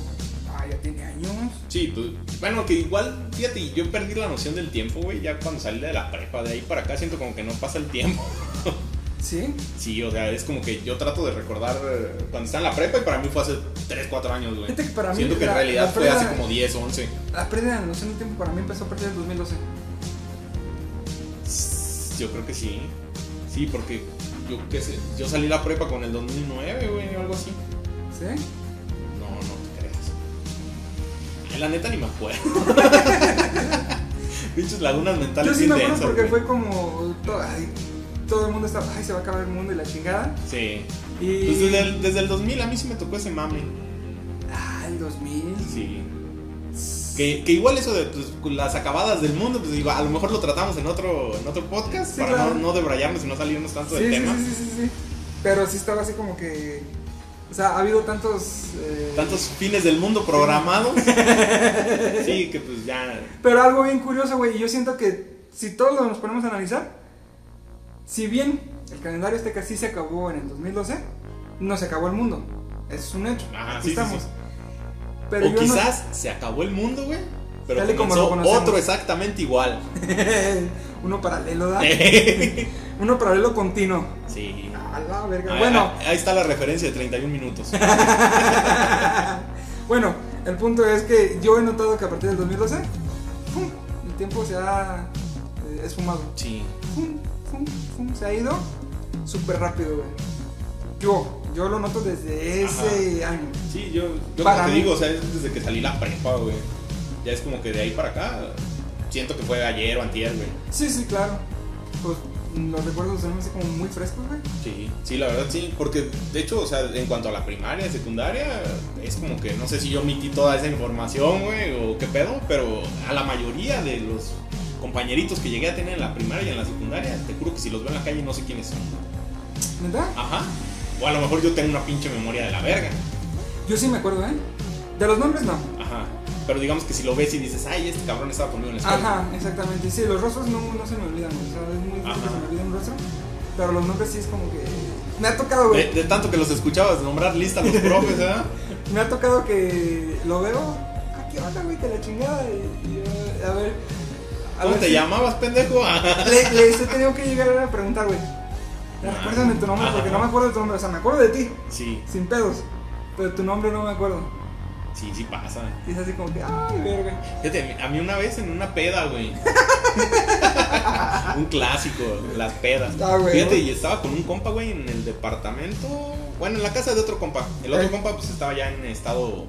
Ah, ya tiene años. Sí, pues, bueno, que igual, fíjate, yo perdí la noción del tiempo, güey, ya cuando salí de la prepa, de ahí para acá siento como que no pasa el tiempo. ¿Sí? Sí, o sea, es como que yo trato de recordar eh, cuando estaba en la prepa y para mí fue hace 3, 4 años, güey. Fíjate que para mí Siento que en realidad fue hace como 10, 11. La pérdida de noción del tiempo para mí empezó a partir del 2012. Yo creo que sí. Sí, porque yo qué sé, yo salí de la prepa con el 2009, güey, o algo así. ¿Sí? No, no te creas. Ay, La neta ni me acuerdo. Pinches lagunas mentales Yo sí me acuerdo porque güey. fue como. ay, todo el mundo estaba. Ay, se va a acabar el mundo y la chingada. Sí. Y. Pues desde el, desde el 2000 a mí sí me tocó ese mame. Ah, el 2000. Sí. Que, que igual eso de pues, las acabadas del mundo, pues digo, a lo mejor lo tratamos en otro, en otro podcast Sí, para claro. no, no debrayarnos y no salirnos tanto Sí, del sí, tema. sí, sí, sí, sí. Pero sí estaba así como que. O sea, ha habido tantos. eh, Tantos fines del mundo programados. sí, que pues ya. Pero algo bien curioso, güey. Yo siento que si todos nos ponemos a analizar, si bien el calendario este sí se acabó en el 2012, no se acabó el mundo. Eso es un hecho. Ajá, Aquí sí, sí, estamos. sí. Pero o no- quizás se acabó el mundo, güey. Pero como comenzó otro exactamente igual. Uno paralelo, ¿da? Uno paralelo continuo. sí. A la verga. Ah, Bueno, ah, ahí está la referencia de 31 minutos. bueno, el punto es que yo he notado que a partir del 2012 ¡fum! el tiempo se ha eh, esfumado. Sí. ¡Fum! ¡fum! Se ha ido súper rápido, güey. Yo, yo lo noto desde ese año. Sí, yo, yo Para como te mí- digo, o sea, es desde que salí la prepa, güey. Ya es como que de ahí para acá, siento que fue ayer o antier, güey. Sí, sí, claro. Pues los recuerdos me hacen como muy frescos, güey. Sí, sí, la verdad sí, porque de hecho, o sea, en cuanto a la primaria, secundaria, es como que no sé si yo omití toda esa información, güey, o qué pedo, pero a la mayoría de los compañeritos que llegué a tener en la primaria y en la secundaria, te juro que si los veo en la calle no sé quiénes son. ¿Verdad? Ajá. O a lo mejor yo tengo una pinche memoria de la verga. Yo sí me acuerdo, ¿eh? De los nombres no. Ajá. Pero digamos que si lo ves y dices, ay, este cabrón estaba conmigo en la escuela. Ajá, exactamente. Sí, los rostros no, no se me olvidan. O sea, es muy difícil que se me olvide un rostro. Pero los nombres sí es como que. Me ha tocado, güey. De, de tanto que los escuchabas nombrar lista los profes, ¿verdad? Me ha tocado que lo veo. Ah, ¿qué onda, güey? Que la chingada. Y, y, eh, a ver. ¿Cómo te si- llamabas, pendejo? Le, les he tenido que llegar a preguntar, güey. Ah. Recuérdame tu nombre, porque no me acuerdo de tu nombre. O sea, me acuerdo de ti, Sí, sin pedos. Pero tu nombre no me acuerdo. sí, sí pasa. Y es así como que, ay, verga. Fíjate, a mí una vez en una peda, güey. un clásico, las pedas. Ah, güey. Fíjate, y estaba con un compa, güey, en el departamento. Bueno, en la casa de otro compa. El otro Eh. compa, pues estaba ya en estado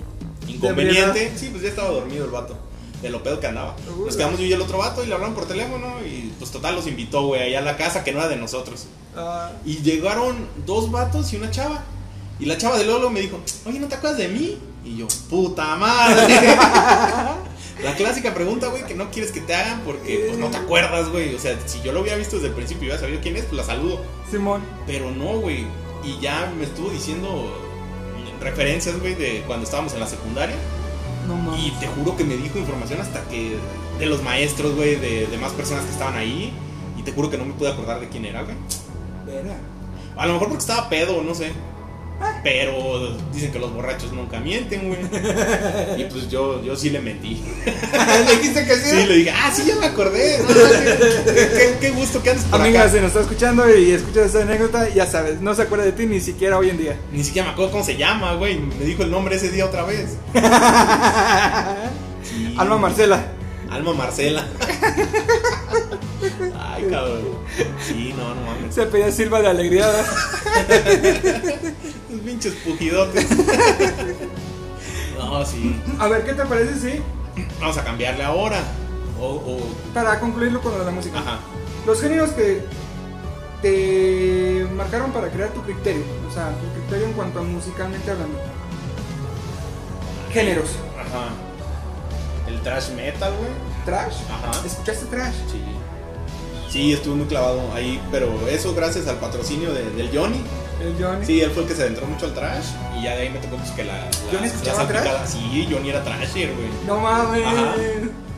inconveniente. Sí, pues ya estaba dormido el vato. De lo pedo que andaba. Nos quedamos yo y el otro vato y le hablaron por teléfono. Y pues total los invitó, güey, allá a la casa que no era de nosotros. Ah, Y llegaron dos vatos y una chava. Y la chava de Lolo me dijo, oye, ¿no te acuerdas de mí? Y yo, puta madre. la clásica pregunta, güey, que no quieres que te hagan porque pues no te acuerdas, güey. O sea, si yo lo hubiera visto desde el principio y hubiera sabido quién es, pues la saludo. Simón. Pero no, güey. Y ya me estuvo diciendo referencias, güey, de cuando estábamos en la secundaria. No. Y te juro que me dijo información hasta que de los maestros, güey, de, de más personas que estaban ahí. Y te juro que no me pude acordar de quién era, güey. Verga. A lo mejor porque estaba pedo, no sé. Pero dicen que los borrachos nunca mienten, güey. Y pues yo, yo sí le mentí. ¿Le dijiste que sí? Sí, le dije, ah, sí, ya me acordé. Qué, qué- qué gusto que andes por Amiga, acá. si nos está escuchando y escuchas esta anécdota, ya sabes, no se acuerda de ti ni siquiera hoy en día. Ni siquiera me acuerdo cómo se llama, güey. Me dijo el nombre ese día otra vez. Sí. Alma Marcela. Alma Marcela. Ay, cabrón. Sí, no, no mames. Se pedía Silva de alegría. ¿verdad? Los pinches pujidotes. No, sí. A ver, ¿qué te parece si, Vamos a cambiarle ahora. O, o. para concluirlo con la música, Ajá. los géneros que te marcaron para crear tu criterio, o sea, tu criterio en cuanto a musicalmente hablando? Géneros. Ajá. El trash metal, güey. ¿Trash? Ajá. ¿Escuchaste trash? Sí. Sí, estuve muy clavado ahí, pero eso gracias al patrocinio de- del Johnny. El Johnny. Sí, él fue el que se adentró mucho al trash y ya de ahí me tocó pues que la... la ¿Johnny escuchaba trash? salpicadas- Sí, Johnny era trasher, güey. No mames. Ajá.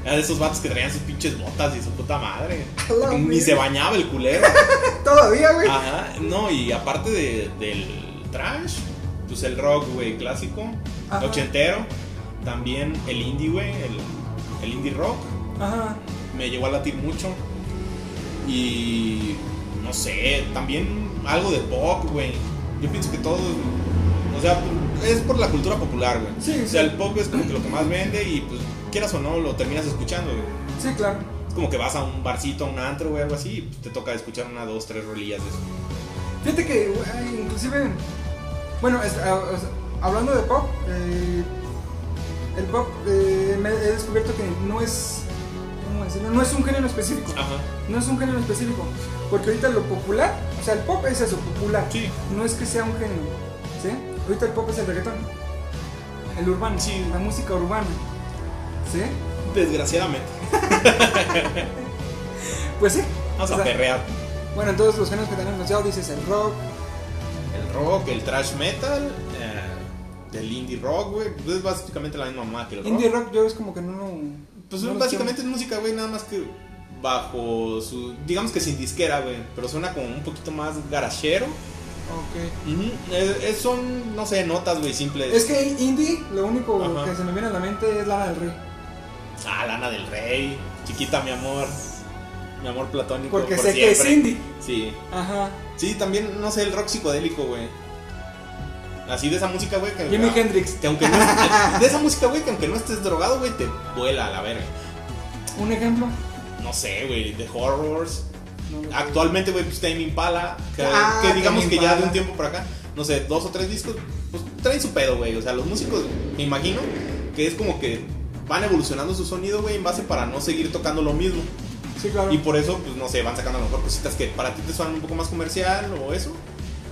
Era de esos vatos que traían sus pinches botas y su puta madre. Ni se bañaba el culero. Todavía, güey. Ajá, no, y aparte de- del trash, pues el rock, güey, clásico, Ajá. ochentero, también el indie, güey, el, el indie rock, Ajá. me llegó a latir mucho. Y no sé, también algo de pop, güey. Yo pienso que todo, o sea, es por la cultura popular, güey. Sí, O sea, el pop es como que lo que más vende y pues quieras o no lo terminas escuchando, güey. Sí, claro. Es como que vas a un barcito, a un antro, güey, algo así, y pues, te toca escuchar una, dos, tres rolillas de eso. Fíjate que, güey, inclusive, bueno, es- a- o sea, hablando de pop, eh, el pop eh, me he descubierto que no es, ¿cómo decirlo? No es un género específico. Ajá. No es un género específico. Porque ahorita lo popular, o sea, el pop es eso, popular. Sí. No es que sea un género, ¿sí? Ahorita el pop es el reggaetón. El urbano, Sí. la música urbana. ¿Sí? Desgraciadamente. Pues sí. Vamos O a perrear. Bueno, entonces los géneros que te han anunciado dices el rock, El rock, el trash metal, eh, el indie rock, güey. Es básicamente la misma mamá que el rock. indie rock, yo es como que no. Pues no básicamente es música, güey, nada más que bajo su. Digamos que sin disquera, güey. Pero suena como un poquito más garachero. Ok. Eh, son, no sé, notas, güey, simples. Es que indie, lo único Ajá. que se me viene a la mente es Lana del Rey. Ah, Lana del Rey. Chiquita, mi amor. Mi amor platónico. Porque por sé que es indie. Sí. Ajá. Sí, también, no sé, el rock psicodélico, güey. Así de esa música, güey. Que, Jimi Hendrix. Que aunque no, de esa música, güey, que aunque no estés drogado, güey, te vuela a la verga. ¿Un ejemplo? No sé, güey, The Horrors. No Actualmente, güey, pues Tame Impala, que, Ah, que digamos que ya de un Impala. tiempo para acá, no sé, dos o tres discos, pues traen su pedo, güey. O sea, los músicos, me imagino que es como que van evolucionando su sonido, güey, en base para no seguir tocando lo mismo. Sí, claro. Y por eso, pues no sé, van sacando a lo mejor cositas que para ti te suenan un poco más comercial o eso.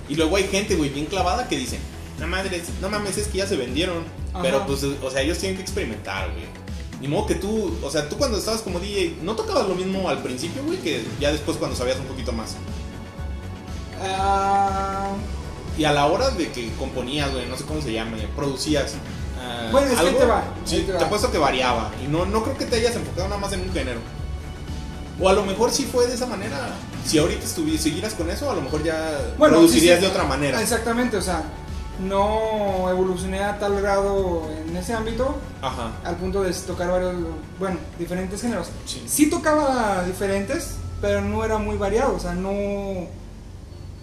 Y luego hay gente, güey, bien clavada que dice, no madre, no mames, es que ya se vendieron. Ajá. Pero pues, o sea, ellos tienen que experimentar, güey. Ni modo que tú, o sea, tú cuando estabas como DJ, no tocabas lo mismo al principio, güey, que ya después cuando sabías un poquito más. Ah, Y a la hora de que componías, güey, no sé cómo se llama, producías. ah, Bueno, es que ahí te va, Sí, te te, va. apuesto que variaba. Y no, no creo que te hayas enfocado nada más en un género. O a lo mejor sí fue de esa manera. Si ahorita estuvi- siguieras con eso, a lo mejor ya bueno, producirías sí, sí. de otra manera. Exactamente, o sea, no evolucioné a tal grado en ese ámbito Ajá. al punto de tocar varios, bueno, diferentes géneros. Sí. Sí tocaba diferentes, pero no era muy variado, o sea, no...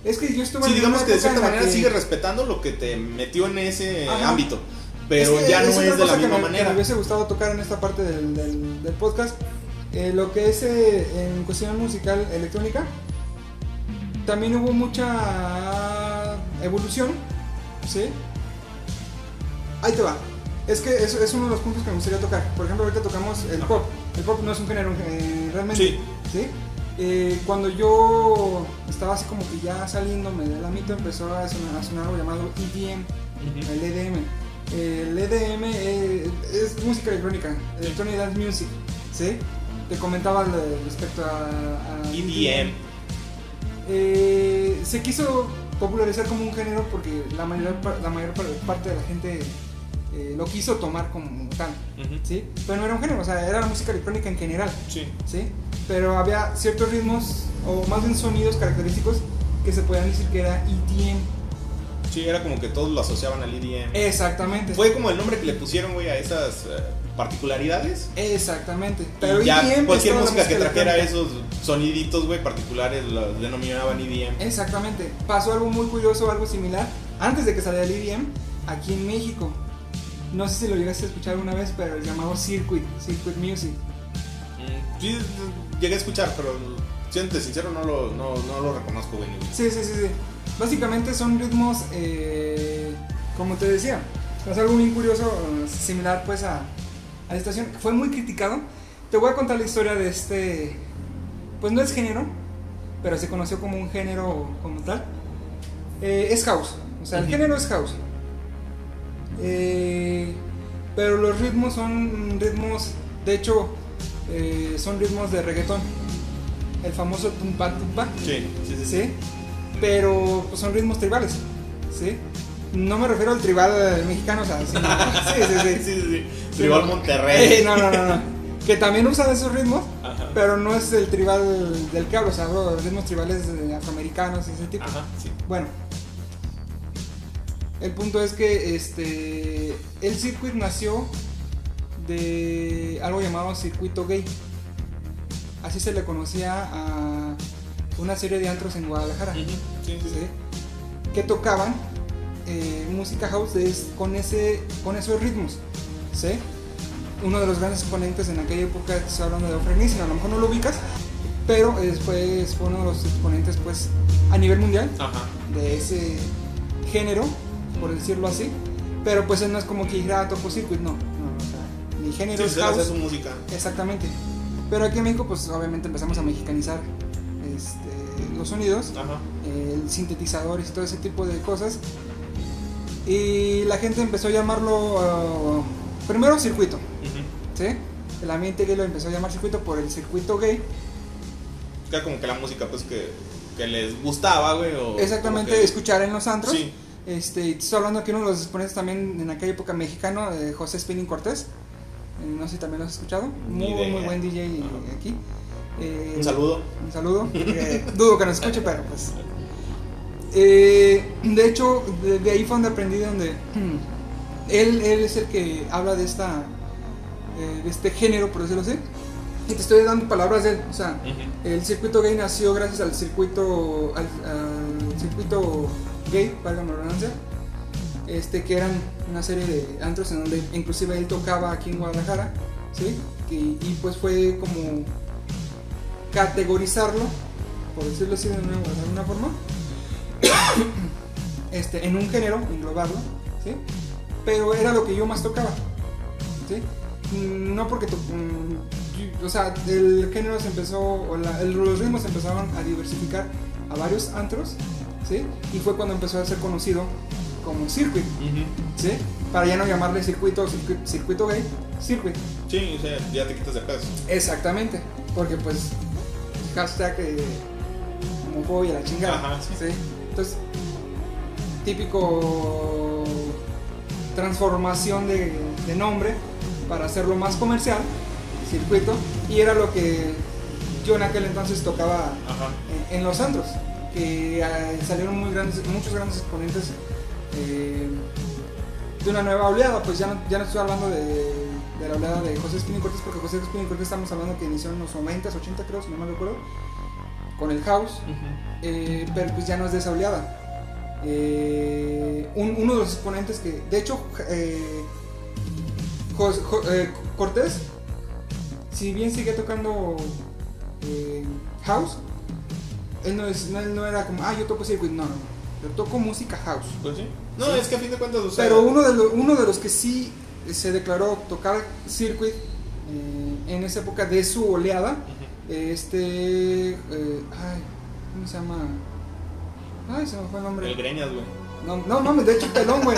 Es que yo estuve Sí, en digamos que de cierta manera que- sigue respetando lo que te metió en ese Ajá. ámbito. Pero Es ya no es de la misma me- que manera. me hubiese gustado tocar en esta parte del, del- del podcast. Eh, lo que es eh, en cuestión musical electrónica, también hubo mucha evolución, ¿sí? Ahí te va. Es que es, es uno de los puntos que me gustaría tocar. Por ejemplo, ahorita tocamos el pop. El pop no es un género eh, realmente. Sí. ¿sí? Eh, cuando yo estaba así como que ya saliéndome del ámbito, empezó a sonar, a sonar algo llamado EDM. El EDM. El EDM eh, es música electrónica, Electronic Dance Music, ¿sí? Te comentaba respecto a, a EDM. Eh, se quiso popularizar como un género porque la mayor, la mayor par- parte de la gente eh, lo quiso tomar como tal, Ujú. ¿sí? Pero no era un género, o sea, era la música electrónica en general, Sí. ¿sí? Pero había ciertos ritmos, o más bien sonidos característicos, que se podían decir que era EDM. Sí, era como que todos lo asociaban al EDM. Exactamente. Fue como el nombre que le pusieron, güey, a esas eh, particularidades. Exactamente. Pero ya EDM es cualquier música que trajera esos soniditos, güey, particulares, lo denominaban EDM. Exactamente. Pasó algo muy curioso, algo similar, antes de que saliera el EDM, aquí en México. No sé si lo llegaste a escuchar una vez, pero el llamado Circuit, Circuit Music. Mm, Sí, llegué a escuchar, pero siéndote sincero, no lo, no, no lo reconozco, güey. Sí, sí, sí, sí. Básicamente son ritmos, eh, como te decía, es algo bien curioso, eh, similar pues a, a la estación. Fue muy criticado. Te voy a contar la historia de este, pues no es género, pero se conoció como un género como tal. Eh, es house, o sea, el género es house. Eh, pero los ritmos son ritmos, de hecho, eh, son ritmos de reggaetón. El famoso tumpa tumpa. Sí, sí, sí. sí. Pero pues, son ritmos tribales, ¿sí? No me refiero al tribal eh, mexicano, o sea, sino- sí, sí, sí. sí, sí, sí. Tribal. Monterrey. No, no, no, no. Que también usan esos ritmos, Ajá. pero no es el tribal del que hablo, o sea, hablo de ritmos tribales afroamericanos y ese tipo. Ajá, sí. Bueno, el punto es que este el circuit nació de algo llamado circuito gay. Así se le conocía a una serie de antros en Guadalajara. Sí, sí, sí. ¿sí? que tocaban eh, música house es- con, ese, con esos ritmos. ¿Sí? Uno de los grandes exponentes en aquella época, estoy hablando de Nielsen, a lo mejor no lo ubicas, pero después fue uno de los exponentes pues, a nivel mundial Ajá. de ese género, por decirlo así. Pero pues él no es como que dijera "Ah, toco circuit, no. no o sea, mi género Sí, es house. su música. Exactamente. Pero aquí en México pues obviamente empezamos a mexicanizar este, los sonidos Ajá. el sintetizadores y todo ese tipo de cosas. Y la gente empezó a llamarlo uh, primero circuito. ¿sí? El ambiente gay lo empezó a llamar circuito por el circuito gay. Era como que la música, pues, que, que les gustaba, güey. o Exactamente, que- escuchar en los antros. Sí. Este, estoy hablando aquí uno de los exponentes también en aquella época mexicano, eh, José Spinning Cortés. Eh, no sé si también lo has escuchado. Muy, idea. muy buen DJ Ajá. aquí. Eh, Un saludo. Un saludo. Eh, dudo que nos escuche, pero pues. Eh, de hecho, de, de ahí fue donde aprendí donde él, él es el que habla de esta eh, de este género, por decirlo así. Y te estoy dando palabras de él. O sea, el circuito gay nació gracias al circuito al, al circuito gay, valga la redundancia. Este, que eran una serie de antros en donde inclusive él tocaba aquí en Guadalajara. ¿sí? Y, y, pues fue como categorizarlo, por decirlo así de, una, de alguna forma, este, en un género, englobarlo, ¿sí? Pero era lo que yo más tocaba, ¿sí? No porque, to- mm, o sea, el género se empezó, o la- el- los ritmos empezaron a diversificar a varios antros, ¿sí? Y fue cuando empezó a ser conocido como circuit, ¿sí? Para ya no llamarle circuito o circuit- circuito gay, circuit. Sí, o sea, ya te quitas de peso. Exactamente, porque pues hashtag eh, homofobia, la chingada. Ajá, sí. Entonces, típico transformación de, de nombre para hacerlo más comercial, circuito, y era lo que yo en aquel entonces tocaba en, en los antros, que eh, salieron muy grandes, muchos grandes exponentes eh, de una nueva oleada, pues ya no, ya no estoy hablando de, de la oleada de José Espín y Cortés, porque José Espín y Cortés estamos hablando que inició en los 90s, 80 creo, si no me recuerdo, con el house, eh, pero pues ya no es de esa oleada. Eh, un- uno de los exponentes que, de hecho, eh, Jo- eh, Cortés, si bien sigue tocando eh, house, él no, es, no, él no era como, ah, yo toco circuit, no, no, yo toco música house. Pues sí. No, Sí. es que a fin de cuentas, o sea. Pero uno de, los, uno de los que sí se declaró tocar circuit en esa época de su oleada, este, ay, ¿cómo se llama? Ay, se me fue el nombre. El greñas, güey. No, no mames, de hecho pelón, güey.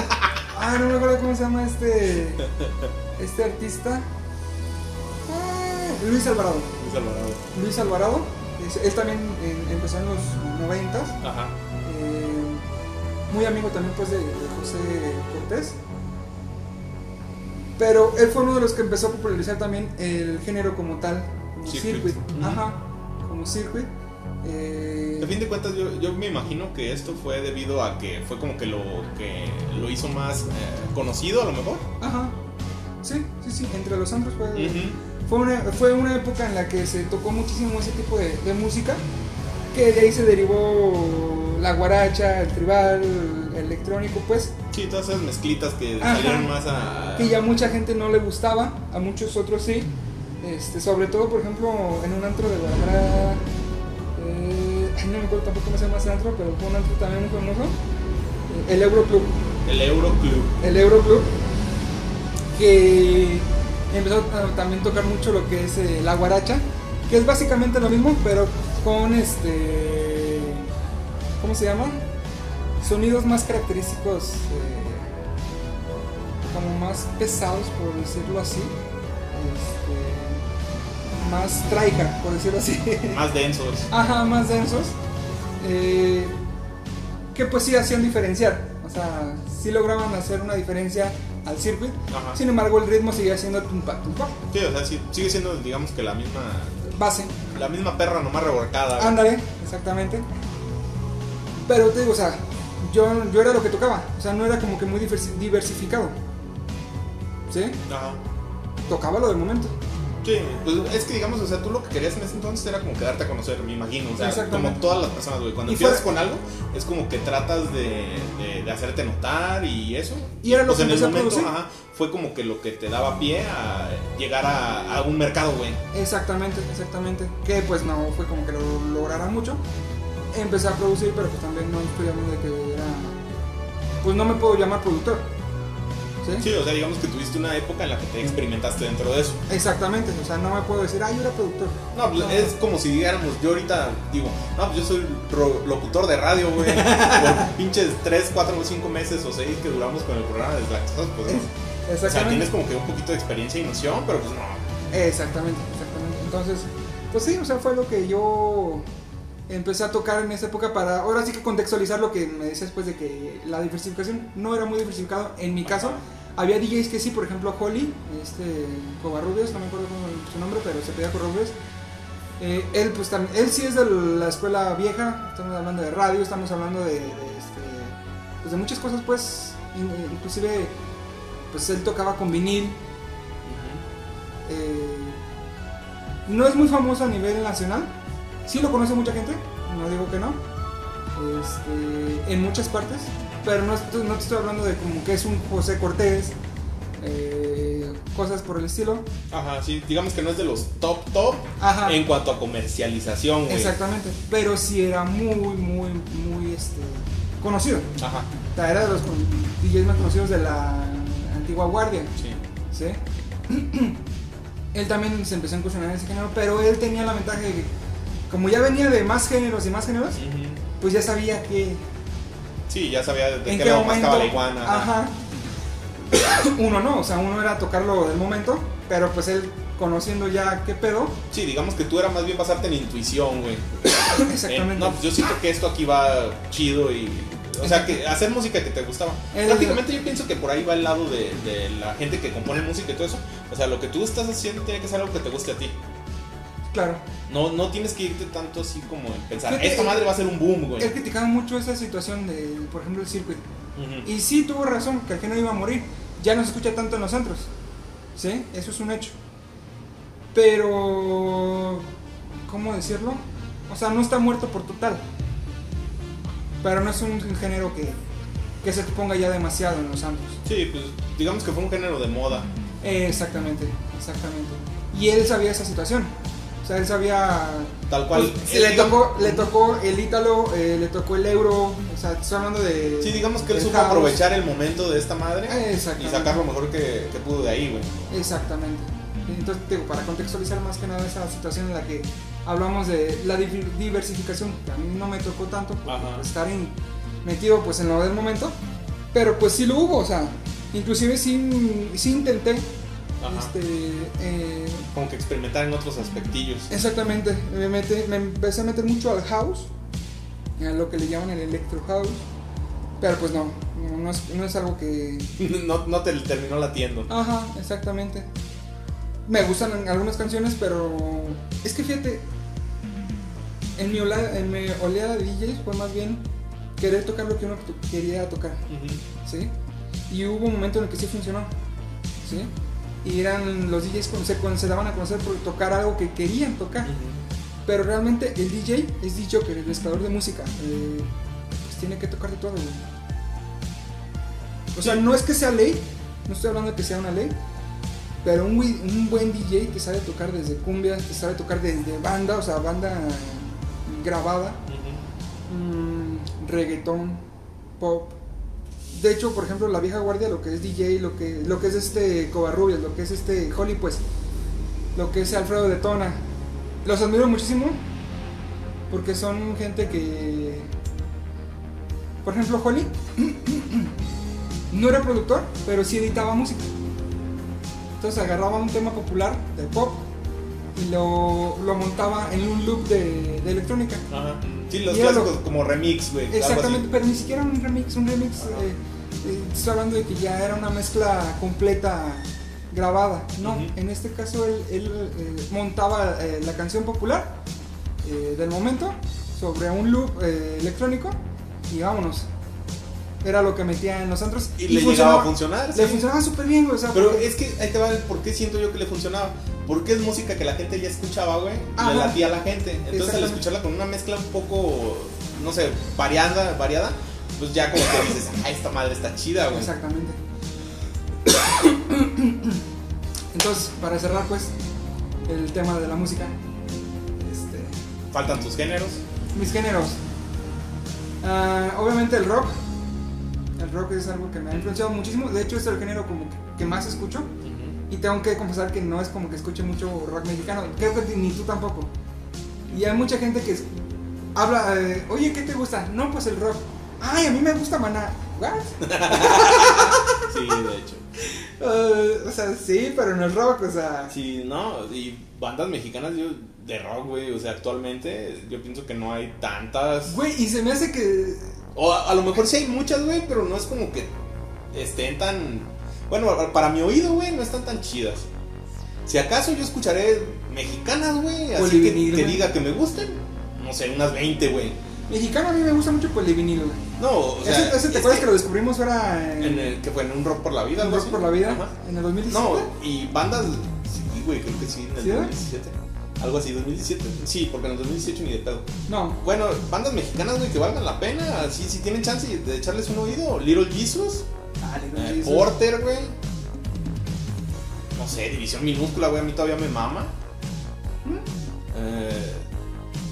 Ay, no me acuerdo cómo se llama este. Este artista. Ah, Luis Alvarado. Luis Alvarado. Luis Alvarado. es- Él también empezó en los noventas. Ajá. eh, muy amigo también pues de, de José Cortés. Pero él fue uno de los que empezó a popularizar también el género como tal, como Circuit. Ajá, como circuit. Eh, A fin de cuentas, yo, yo me imagino que esto fue debido a que fue como que lo que lo hizo más eh, conocido, a lo mejor. Ajá. Sí, sí, sí, entre los antros fue, fue, una, fue una época en la que se tocó muchísimo ese tipo de, de música, que de ahí se derivó la guaracha, el tribal, el electrónico, pues, Sí, todas esas mezclitas que Ajá. salieron más a. que ya mucha gente no le gustaba, a muchos otros sí. Este, sobre todo, por ejemplo, en un antro de Guadalajara, no me acuerdo tampoco cómo se llama ese antro, pero fue un antro también muy famoso, el Euroclub. El Euroclub. el Euroclub, que empezó a también tocar mucho lo que es eh, la guaracha, que es básicamente lo mismo, pero con este. ¿Cómo se llama? Sonidos más característicos, eh, como más pesados, por decirlo así. Este, más traica, por decirlo así. Más densos. Ajá, más densos. eh, que pues sí hacían diferenciar. O sea, sí lograban hacer una diferencia al circuit. Ajá. Sin embargo, el ritmo seguía siendo tumpa, tumpa. Sí, o sea, sí- sigue siendo, digamos que la misma. Base. La misma perra nomás revolcada. Ándale, exactamente. Pero te digo, o sea, yo, yo era lo que tocaba. O sea, no era como que muy diversi- diversificado. ¿Sí? Ajá. Tocaba lo del momento. Sí, pues es que digamos, o sea, tú lo que querías en ese entonces era como quedarte a conocer, me imagino. O sea, como todas las personas, güey. Cuando Y empiezas fue- con algo, es como que tratas de, de- de hacerte notar y eso. Y era lo Pues que en el a momento, ajá, fue como que lo que te daba pie a llegar a, a un mercado, güey. Exactamente, exactamente. Que pues no fue como que lo lograra mucho. Empecé a producir, pero pues también no estoy hablando de que era. Pues no me puedo llamar productor. ¿Sí? Sí, o sea, digamos que tuviste una época en la que te experimentaste dentro de eso. Exactamente, o sea, no me puedo decir, ah, yo era productor. No, pues No. es como si dijéramos, yo ahorita digo, no, pues yo soy locutor de radio, güey. Por pinches 3, 4 o 5 meses o 6 que duramos con el programa de Deslactosados, pues no. O sea, Exactamente. tienes como que un poquito de experiencia y noción, pero pues no. Exactamente, exactamente. Entonces, pues sí, o sea, fue lo que yo empecé a tocar en esa época para, ahora sí que contextualizar lo que me decías pues de que la diversificación no era muy diversificado. En mi caso, había DJs que sí, por ejemplo, Holly, este, Covarrubias, no me acuerdo cómo su nombre, pero se pedía Covarrubias. Eh, él pues también, él sí es de la escuela vieja, estamos hablando de radio, estamos hablando de, de, este, pues de muchas cosas pues, in- inclusive pues él tocaba con vinil, eh, no es muy famoso a nivel nacional. Sí lo conoce mucha gente, no digo que no. Este, en muchas partes. Pero no, no te estoy hablando de como que es un José Cortés. eh, cosas por el estilo. Ajá, sí, digamos que no es de los top top Ajá. en cuanto a comercialización, güey. Exactamente. Pero sí era muy, muy, muy este, conocido. Ajá, O sea, era de los DJs más conocidos de la antigua guardia. sí. ¿sí? él también se empezó a incursionar en ese género, pero él tenía la ventaja de que, como ya venía de más géneros y más géneros, pues ya sabía que Sí, ya sabía de qué lado momento. la iguana. Ajá. uno no, o sea, uno era tocarlo del momento, pero pues él conociendo ya qué pedo, Sí, digamos que tú era más bien basarte en intuición, güey. exactamente. Eh, no, pues yo siento que esto aquí va chido y. O sea, que hacer música que te gustaba. Prácticamente yo pienso que por ahí va el lado de, de la gente que compone música y todo eso. O sea, lo que tú estás haciendo tiene que ser algo que te guste a ti. Claro. No, no tienes que irte tanto así como en pensar, esta madre va a ser un boom, güey. Él criticaba mucho esa situación de, por ejemplo, el circuito. Ujú. Y sí tuvo razón, que el género iba a morir. Ya no se escucha tanto en los centros. ¿Sí? Eso es un hecho. Pero... ¿Cómo decirlo? O sea, no está muerto por total. Pero no es un género que, que se ponga ya demasiado en los antros. Sí, pues digamos que fue un género de moda. Eh, exactamente, exactamente. Y él sabía esa situación. O sea, él sabía... Tal cual. pues, él, le, tocó, le tocó el ítalo, eh, le tocó el euro. O sea, estoy hablando de... Sí, digamos que él supo house. aprovechar el momento de esta madre Eh, y sacar lo mejor que, que pudo de ahí, güey. Exactamente. Entonces, digo, para contextualizar más que nada esa situación en la que hablamos de la div- diversificación, que a mí no me tocó tanto por estar en- metido pues en lo del momento, pero pues sí lo hubo, o sea, inclusive sí, sí intenté. Este, eh, Como que experimentar en otros aspectillos. exactamente, me, mete- me empecé a meter mucho al house, a lo que le llaman el electro house, pero pues no, no, es, no es algo que, No, no te terminó latiendo. Ajá, exactamente. Me gustan algunas canciones, pero es que fíjate, en mi, ola- en mi oleada de DJs fue más bien querer tocar lo que uno quería tocar. ¿sí? Y hubo un momento en el que sí funcionó, ¿sí? Y eran los DJs cuando se, cuando se daban a conocer por tocar algo que querían tocar. Pero realmente el DJ es dicho que el creador de música, eh, pues tiene que tocar de todo, güey. O sea, no es que sea ley, no estoy hablando de que sea una ley, pero un, un buen DJ te sabe tocar desde cumbia, te sabe tocar desde banda, o sea, banda grabada, mm, reggaetón, pop. De hecho, por ejemplo, la vieja guardia, lo que es DJ, lo que, lo que es este Covarrubias, lo que es este Holly, pues, lo que es Alfredo de Tona, los admiro muchísimo porque son gente que, por ejemplo, Holly no era productor, pero sí editaba música. Entonces agarraba un tema popular de pop y lo, lo montaba en un loop de, de electrónica. Sí, los lo- clásicos como remix, güey. Exactamente, pero ni siquiera un remix, un remix, eh, eh, estoy hablando de que ya era una mezcla completa grabada. No, Ujú. en este caso él, él, eh, montaba la canción popular del momento sobre un loop electrónico y vámonos. Era lo que metía en los antros Y, le llegaba a funcionar. Le sí. funcionaba súper bien, güey. O sea, Pero porque- es que ahí te va el por qué siento yo que le funcionaba. Porque es música que la gente ya escuchaba, güey. Le latía a la gente. Entonces al escucharla con una mezcla un poco, no sé, variada, variada pues ya como que dices, ah, esta madre está chida, güey. Exactamente. Entonces, para cerrar, pues, el tema de la música, este, Faltan tus géneros. mis géneros. Ah, obviamente el rock. El rock es algo que me ha influenciado muchísimo. De hecho, es el género como que, que más escucho. Y tengo que confesar que no es como que escuche mucho rock mexicano. Creo que ni tú tampoco. Y hay mucha gente que habla, eh, oye, ¿qué te gusta? No, pues el rock. Ay, a mí me gusta Maná. ¿What? Sí, de hecho. Eh, o sea, sí, pero no es rock, o sea. Sí, no, y bandas mexicanas yo, de rock, güey, o sea, actualmente yo pienso que no hay tantas. Güey, y se me hace que. O a, a lo mejor sí hay muchas, güey, pero no es como que estén tan... Bueno, para mi oído, güey, no están tan chidas. Si acaso yo escucharé mexicanas, güey, así que, Polivinil, que güey. diga que me gusten, no sé, unas 20, güey. Mexicano a mí me gusta mucho Polivinil, güey. No, o sea... ese, ese es te acuerdas que, lo descubrimos ahora en, En el que fue en un rock por la vida, en Rock así? por la Vida, Ajá. en el 2017. No, y bandas, sí, güey, creo que sí, en el ¿Sí, eh? 2017. Algo así, 2017. Sí, porque en el 2018 ni de pedo. No, Bueno, bandas mexicanas, güey, que valgan la pena. Sí, si tienen chance de echarles un oído. Little Jesus, Dale, eh, Porter, güey. no sé, División Minúscula, güey, a mí todavía me mama. ¿Mm? Eh,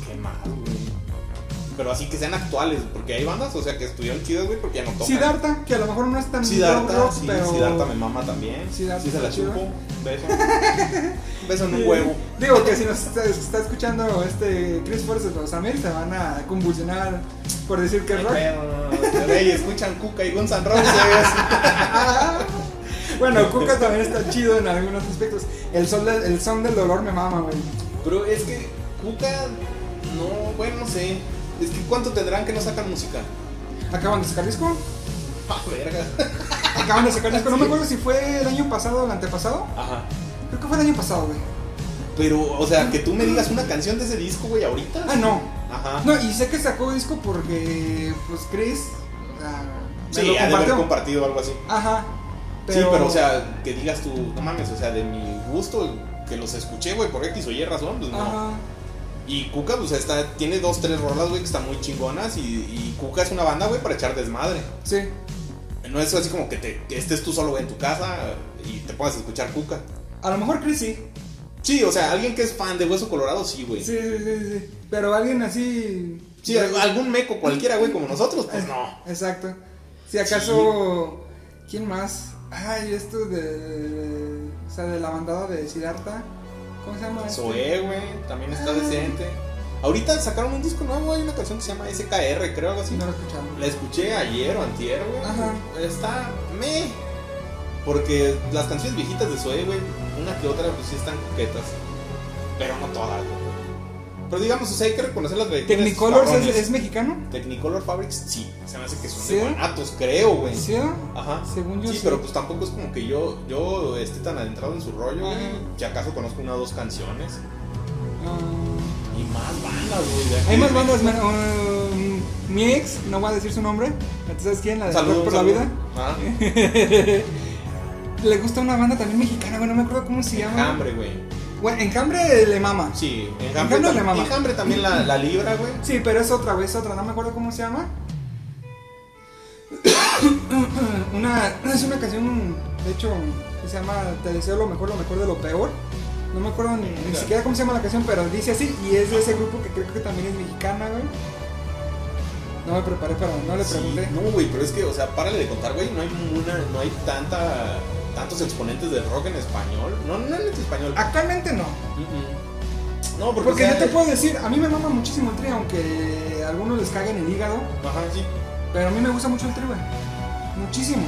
¿Qué más, güey? Pero así que sean actuales, porque hay bandas, o sea, que estuvieron chidas, güey, porque ya no tocan. Siddhartha, que a lo mejor no es tan Siddhartha, rock, sí, pero... Siddhartha me mama también. Siddhartha sí se la chupo. Beso. Beso en un huevo. Digo que si nos está, está escuchando este Chris Force o Samir se van a convulsionar por decir que es rock. Pero, escuchan Cuca y Guns N' Roses. bueno, Kuka también está chido en algunos aspectos. El son, del- el son del dolor me mama, güey. Pero es que Cuca, no, bueno, no sé. Es que ¿cuánto tendrán que no sacan música? Acaban de sacar disco. Ah, verga. Acaban de sacar disco. No me acuerdo si fue el año pasado o el antepasado. Ajá. Creo que fue el año pasado, güey. Pero, o sea, que tú me digas una canción de ese disco, güey, ahorita. Ah, no. Ajá. No, y sé que sacó disco porque, pues, Chris. me sí, lo ha de haber compartido algo así. Ajá. Sí, pero, o sea, que digas tú, no mames, o sea, de mi gusto, que los escuché, güey, por X o Y razón, pues no. Y Cuca, pues está, tiene dos, tres rolas, güey, que están muy chingonas. Y, y Cuca es una banda, güey, para echar desmadre. Sí. No es así como que, te, que estés tú solo güey, en tu casa y te a escuchar Cuca. A lo mejor Chris sí. Sí, o sea, alguien que es fan de Hueso Colorado, sí, güey. Sí, sí, sí, sí. Pero alguien así. Sí, algún meco cualquiera, güey, como nosotros, pues no. Exacto. Si acaso. ¿Quién más? Ay, esto de. O sea, de la bandada de Siddhartha. ¿Cómo se llama? este? Zoé, güey, también está Ah. decente. Ahorita sacaron un disco nuevo, hay una canción que se llama SKR, creo, algo así. Sí, no lo escuchamos. La escuché ayer o antier, güey. Ajá. Está me. Porque las canciones viejitas de Zoé, güey, una que otra, pues sí están coquetas. Pero no todas, güey. Pero digamos, o sea, hay que reconocer las trayectorias ¿Technicolor es, es mexicano? Technicolor Fabrics, sí. Se me hace que son ¿Sí? de Guanatos, creo, güey. ¿Sí? Ajá. Según yo sí, sí. pero pues tampoco es como que yo, yo esté tan adentrado en su rollo, güey. Si acaso conozco una o dos canciones. Ah, Y más bandas, güey. hay más bandas. Um, mi ex, no voy a decir su nombre. ¿Tú sabes quién? La de Rock por la vida. Ah, Le gusta una banda también mexicana, güey. No me acuerdo cómo se llama. Enjambre, güey. Bueno, Enjambre le mama. Sí, Enjambre Enjambre, le mama. Enjambre también la, la libra, güey. Sí, pero es otra vez otra, no me acuerdo cómo se llama. una, es una canción, de hecho, que se llama Te deseo lo mejor, lo mejor de lo peor. No me acuerdo ni, ni siquiera cómo se llama la canción, pero dice así y es de ese grupo que creo que también es mexicana, güey. No me preparé para, no le Sí, pregunté. no, güey, pero es que, o sea, párale de contar, güey. No hay una, no hay tanta, tantos exponentes de rock en español. No, no en español. Actualmente no. No, porque, Porque yo te puedo decir, a mí me mama muchísimo el tri, aunque a algunos les caguen el hígado. Ajá, sí. Pero a mí me gusta mucho el tri, güey. Muchísimo.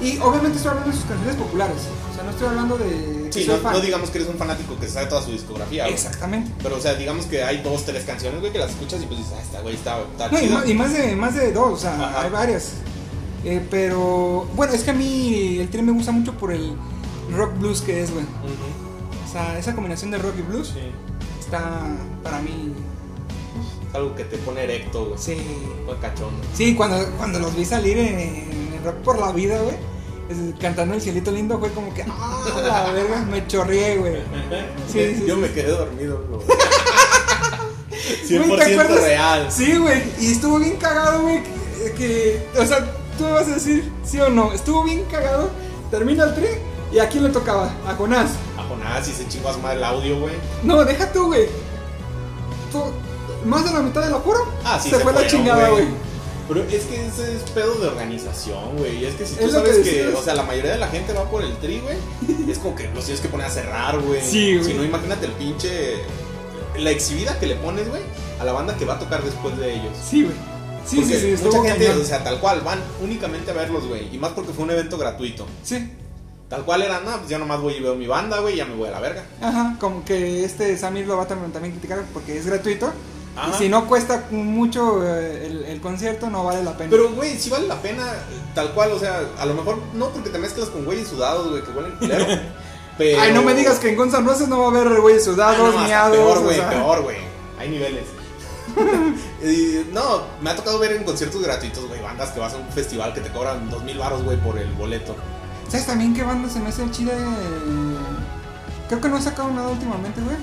Y obviamente estoy hablando de sus canciones populares. O sea, no estoy hablando de. Sí, no, digamos que eres un fanático que sabe toda su discografía, güey. Exactamente. Pero, o sea, digamos que hay dos, tres canciones, güey, que las escuchas y pues dices, ah, esta, güey, está, está No, y, más de más de dos, o sea, Ajá. hay varias. Eh, pero bueno, es que a mí el tri me gusta mucho por el rock blues que es, güey. O sea, esa combinación de rock y blues Sí. está para mí. Es algo que te pone erecto, güey. Sí. Fue cachondo. Sí, cuando, cuando los vi salir en, en Rock por la Vida, güey, cantando El Cielito Lindo, fue como que, ah, la verga, me chorreé, güey. Sí, sí, Yo me quedé dormido, güey. Güey, ¿te 100% acuerdas? real. Sí, güey, y estuvo bien cagado, güey, que, que- o sea, tú me vas a decir, sí o no, estuvo bien cagado, termina el tri, y a quién le tocaba, a Jonás. A Jonás y se chingó a su madre el audio, güey. No, deja tú, güey. Más de la mitad del apuro Ah, sí, se, se fue la chingada, güey. Pero es que ese es pedo de organización, güey. Y es que si tú Es sabes que que, o sea, la mayoría de la gente va por el tri, güey, es como que los tienes que poner a cerrar, güey. Sí, güey. Si no, imagínate el pinche. La exhibida que le pones, güey, a la banda que va a tocar después de ellos. Sí, güey. Sí, Porque sí, sí, mucha gente, cañón. o sea, tal cual, van únicamente a verlos, güey. Y más porque fue un evento gratuito. Sí. Tal cual era, no, pues ya nomás voy y veo mi banda, güey, ya me voy a la verga. Ajá, como que este Samir lo va a también, también criticar porque es gratuito. Ajá. Y si no cuesta mucho eh, el, el concierto, no vale la pena. Pero, güey, si vale la pena, tal cual, o sea, a lo mejor no porque te mezclas con güeyes sudados, güey, que huelen culero. pero... Ay, no me digas que en Guns N' Roses no va a haber güeyes Ah, sudados, no, hasta miados. Peor, o güey, sea. peor, güey. Hay niveles. Y, no, me ha tocado ver en conciertos gratuitos, güey, bandas que vas a un festival que te cobran dos mil baros, güey, por el boleto. ¿Sabes también qué banda se me hace chida? Eh, Creo que no he sacado nada últimamente, güey.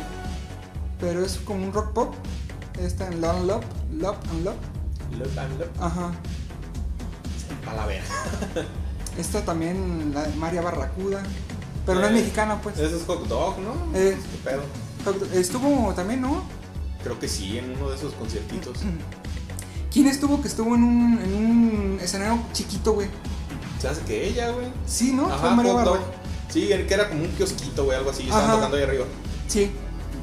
Pero es como un rock pop. Está en Love, Love, Love and Love. Look and look. Ajá. A la verga. Esta también, la de María Barracuda. pero no es Eh, mexicana, pues. Ese es hot dog, ¿no? Eh, ¿Qué pedo? estuvo también, ¿no? Creo que sí, en uno de esos conciertitos. ¿Quién estuvo que estuvo en un, en un escenario chiquito, güey? Se hace que ella, güey. Sí, ¿no? Fue Ajá, María hot Barra. dog. Sí, que era como un kiosquito, güey, algo así. Estaban Ajá. tocando ahí arriba. Sí,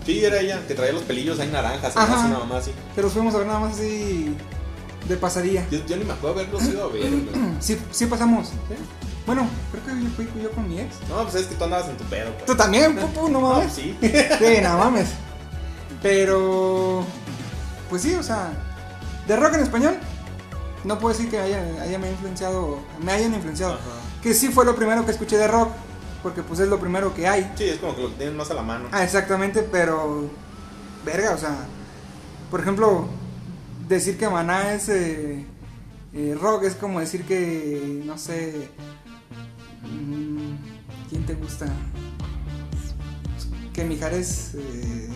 Sí, era ella, que traía los pelillos ahí naranjas, Ajá. una mamá así. pero los fuimos a ver nada más así de pasadía. Yo, yo ni me acuerdo haberlos ido a ver, güey. Sí, sí pasamos. ¿Sí? Bueno, creo que yo fui yo con mi ex. No, pues es que tú andabas en tu pedo, pues. Tú también, pupu, no No, mames. sí. Sí, no mames. Pero, pues sí, o sea, de rock en español, no puedo decir que haya, haya me influenciado, me hayan influenciado. Ajá. Que sí fue lo primero que escuché de rock, porque pues es lo primero que hay. Sí, es como que lo tienes más a la mano. Ah, exactamente, pero, verga, o sea, por ejemplo, decir que Maná es eh, eh, rock es como decir que, no sé, mm, ¿quién te gusta? Que Mijares... Eh,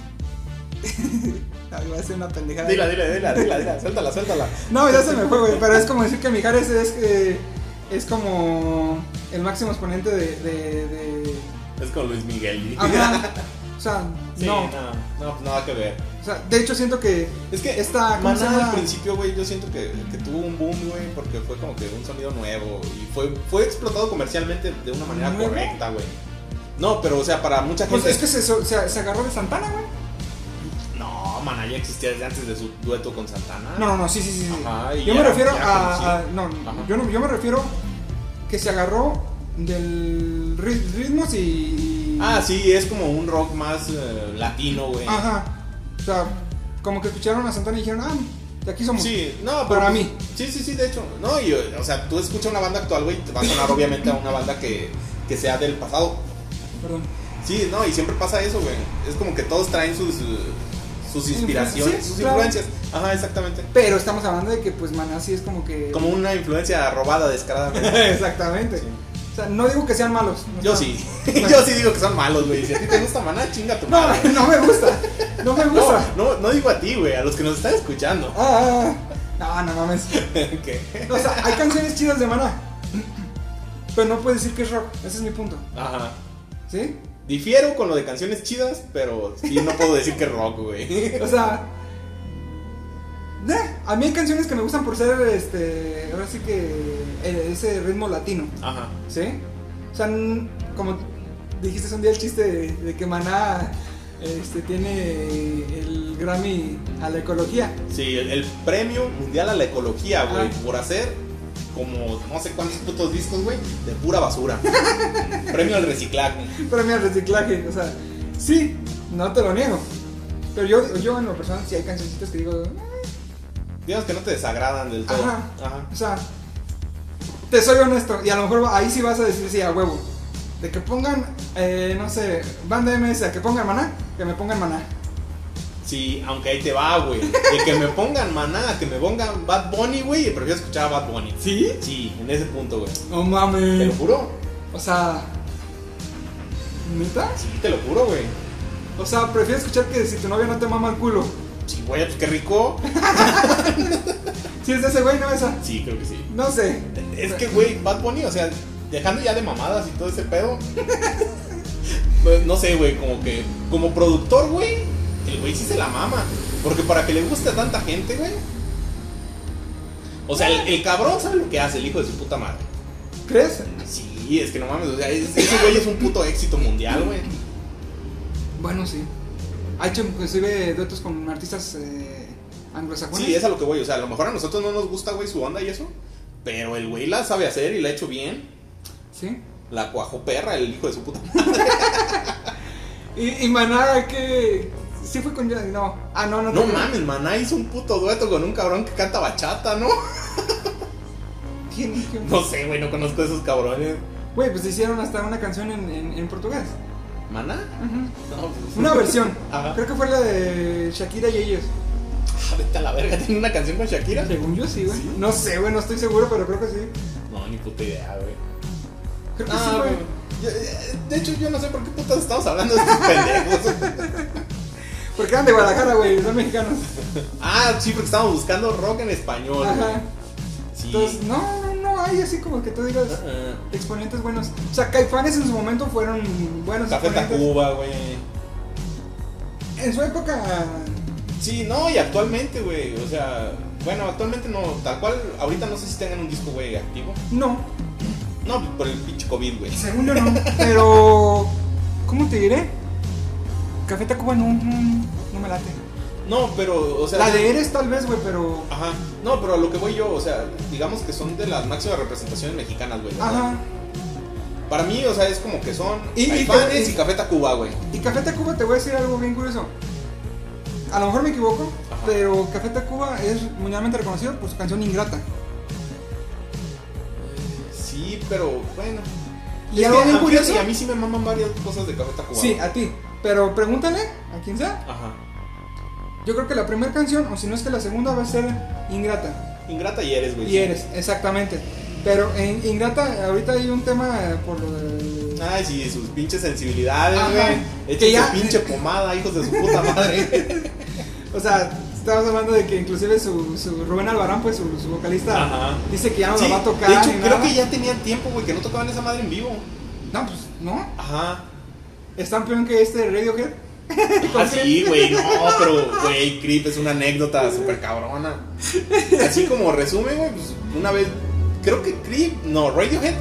Va a ser una pendejada. Dila, dila, dila, dila, dila. Suéltala, suéltala. No, ya se me fue, güey. Pero es como decir que Mijares es, eh, es como el máximo exponente de. de, de- Es como Luis Miguel. Ajá. O sea, Sí, no. no, no, nada que ver. O sea, de hecho siento que. Es que Esta, ¿cómo se Maná al principio, güey, yo siento que, que tuvo un boom, güey, porque fue como que un sonido nuevo y fue, fue explotado comercialmente de una manera ¿Nuevo? correcta, güey. No, pero o sea, para mucha Pues gente. es que se, se, se agarró de Santana, güey. Ya existía desde antes de su dueto con Santana. No, no, no, sí, sí, sí. Ajá, yo me refiero a, a- No, yo, no, yo me refiero que se agarró del ri- ritmos y. y- Ah, sí, es como un rock más eh, latino, güey. Ajá. O sea, como que escucharon a Santana y dijeron, ah, de aquí somos. Sí, no, pero Para pues, mí. Sí, sí, sí, de hecho. No, y, o sea, tú escuchas una banda actual, güey, te va a sonar obviamente a una banda que, que sea del pasado. Perdón. Sí, no, y siempre pasa eso, güey. Es como que todos traen sus, sus inspiraciones, Sí, sus claro. influencias. Ajá, exactamente. Pero estamos hablando de que, pues, Maná sí es como que. Como una influencia robada descaradamente. Exactamente. Sí. O sea, no digo que sean malos. no Yo sí. Yo sí digo que son malos, güey. Si a ti te gusta Maná, chinga tu No, madre. no me gusta. No me gusta. No, no, no digo a ti, güey, a los que nos están escuchando. Ah, ah, no, no mames. ¿Qué? O sea, hay canciones chidas de Maná. Pero no puedes decir que es rock. Ese es mi punto. Ajá. ¿Sí? Difiero con lo de canciones chidas, pero sí no puedo decir que es rock, güey. O sea. eh, a mí hay canciones que me gustan por ser este. Ahora sí que. eh, ese ritmo latino. Ajá. ¿Sí? O sea, como dijiste un día el chiste de, de que Maná este, tiene el Grammy a la ecología. Sí, el, el premio mundial a la ecología, güey, Ah. por hacer como no sé cuántos putos discos, güey, de pura basura. premio al reciclaje. Premio al reciclaje. O sea, sí, no te lo niego. Pero yo, yo en lo personal sí hay cancioncitas que digo. "Eh". Digamos que no te desagradan del todo. Ajá. Ajá. O sea, te soy honesto. Y a lo mejor ahí sí vas a decir sí a huevo. De que pongan, eh, no sé, banda MS, a que pongan maná, que me pongan maná. Sí, aunque ahí te va, güey. De que me pongan maná, que me pongan Bad Bunny, güey, prefiero escuchar a Bad Bunny. ¿Sí? Sí, en ese punto, güey. No Te lo mames. juro. O sea, ¿neta? Sí, te lo juro, güey. O sea, prefiero escuchar que si tu novia no te mama el culo. Sí, güey, pues qué rico. Si es de ese güey, no esa. Sí, creo que sí. No sé. Es que, güey, Bad Bunny, o sea, dejando ya de mamadas y todo ese pedo. pues, no sé, güey, como que, como productor, güey, el güey sí se la mama. Porque para que le guste a tanta gente, güey. O sea, el, el cabrón sabe lo que hace, el hijo de su puta madre. ¿Crees? Sí, es que no mames, o sea, es- ese güey es un puto éxito mundial, güey. Bueno, sí. Ha hecho inclusive duetos con artistas eh, anglosajones. Sí, es a lo que voy, o sea, a lo mejor a nosotros no nos gusta, güey, su onda y eso. Pero el güey la sabe hacer y la ha hecho bien. Sí. La cuajó perra, el hijo de su puta Y, y Maná, que. Sí fue con. No. Ah, no, no. No no. mames, Maná hizo un puto dueto con un cabrón que canta bachata, ¿no? No sé, güey, no conozco a esos cabrones. Güey, pues hicieron hasta una canción en, en, en portugués. ¿Maná? Ujú. No, pues. Una versión. Ajá. Creo que fue la de Shakira y ellos. Ah, vete a la verga, ¿tiene una canción con Shakira? Según yo sí, güey. ¿Sí? No sé, güey, no estoy seguro, pero creo que sí. No, ni puta idea, güey. Creo que Ah, sí, güey. eh, De hecho, yo no sé por qué putas estamos hablando de estos pendejos. Porque eran de Guadalajara, güey, son mexicanos. ah, sí, porque estábamos buscando rock en español, güey. Ajá. Sí. Entonces, no, no, no, hay así como que tú digas Ah, exponentes buenos. O sea, Caifanes en su momento fueron buenos Café. Tacuba, güey. En su época, Sí, no, y actualmente, güey. O sea, bueno, actualmente no, tal cual, ahorita no sé si tengan un disco, güey, activo. no, No, por el pinche COVID, güey. según yo no. Pero, ¿cómo te diré? Café Tacuba no, no, no me late. No, pero, o sea. La de Eres tal vez, güey, pero... Ajá. No, pero a lo que voy yo, o sea, digamos que son de las máximas representaciones mexicanas, güey. Ajá. Para mí, o sea, es como que son Y- y- y, y- Café Tacuba, güey. Y Café Tacuba te voy a decir algo bien curioso. A lo mejor me equivoco, Ajá. pero Café Tacuba es mundialmente reconocido por su canción Ingrata. Sí, pero bueno. Y algo que, bien a- mí sí me maman varias cosas de Café Tacuba. Sí, a ti. Pero pregúntale a quien sea. Ajá. Yo creo que la primera canción, o si no es que la segunda, va a ser Ingrata. Ingrata y eres, güey. Y eres, exactamente. Pero en Ingrata, ahorita hay un tema por lo del. Ay, sí, sus pinches sensibilidades, güey. Que ya- pinche pomada, hijos de su puta madre. O sea, estábamos hablando de que inclusive su, su Rubén Albarán, pues su, su vocalista, Ajá. dice que ya no Sí, la va a tocar. de hecho, creo nada. que ya tenían tiempo, güey, que no tocaban esa madre en vivo. No, pues no. Ajá. Están peor que este Radiohead. Ah, sí, güey, no, pero, güey, Creep es una anécdota súper cabrona. Así como resumen, güey, pues una vez, creo que Creep, no, Radiohead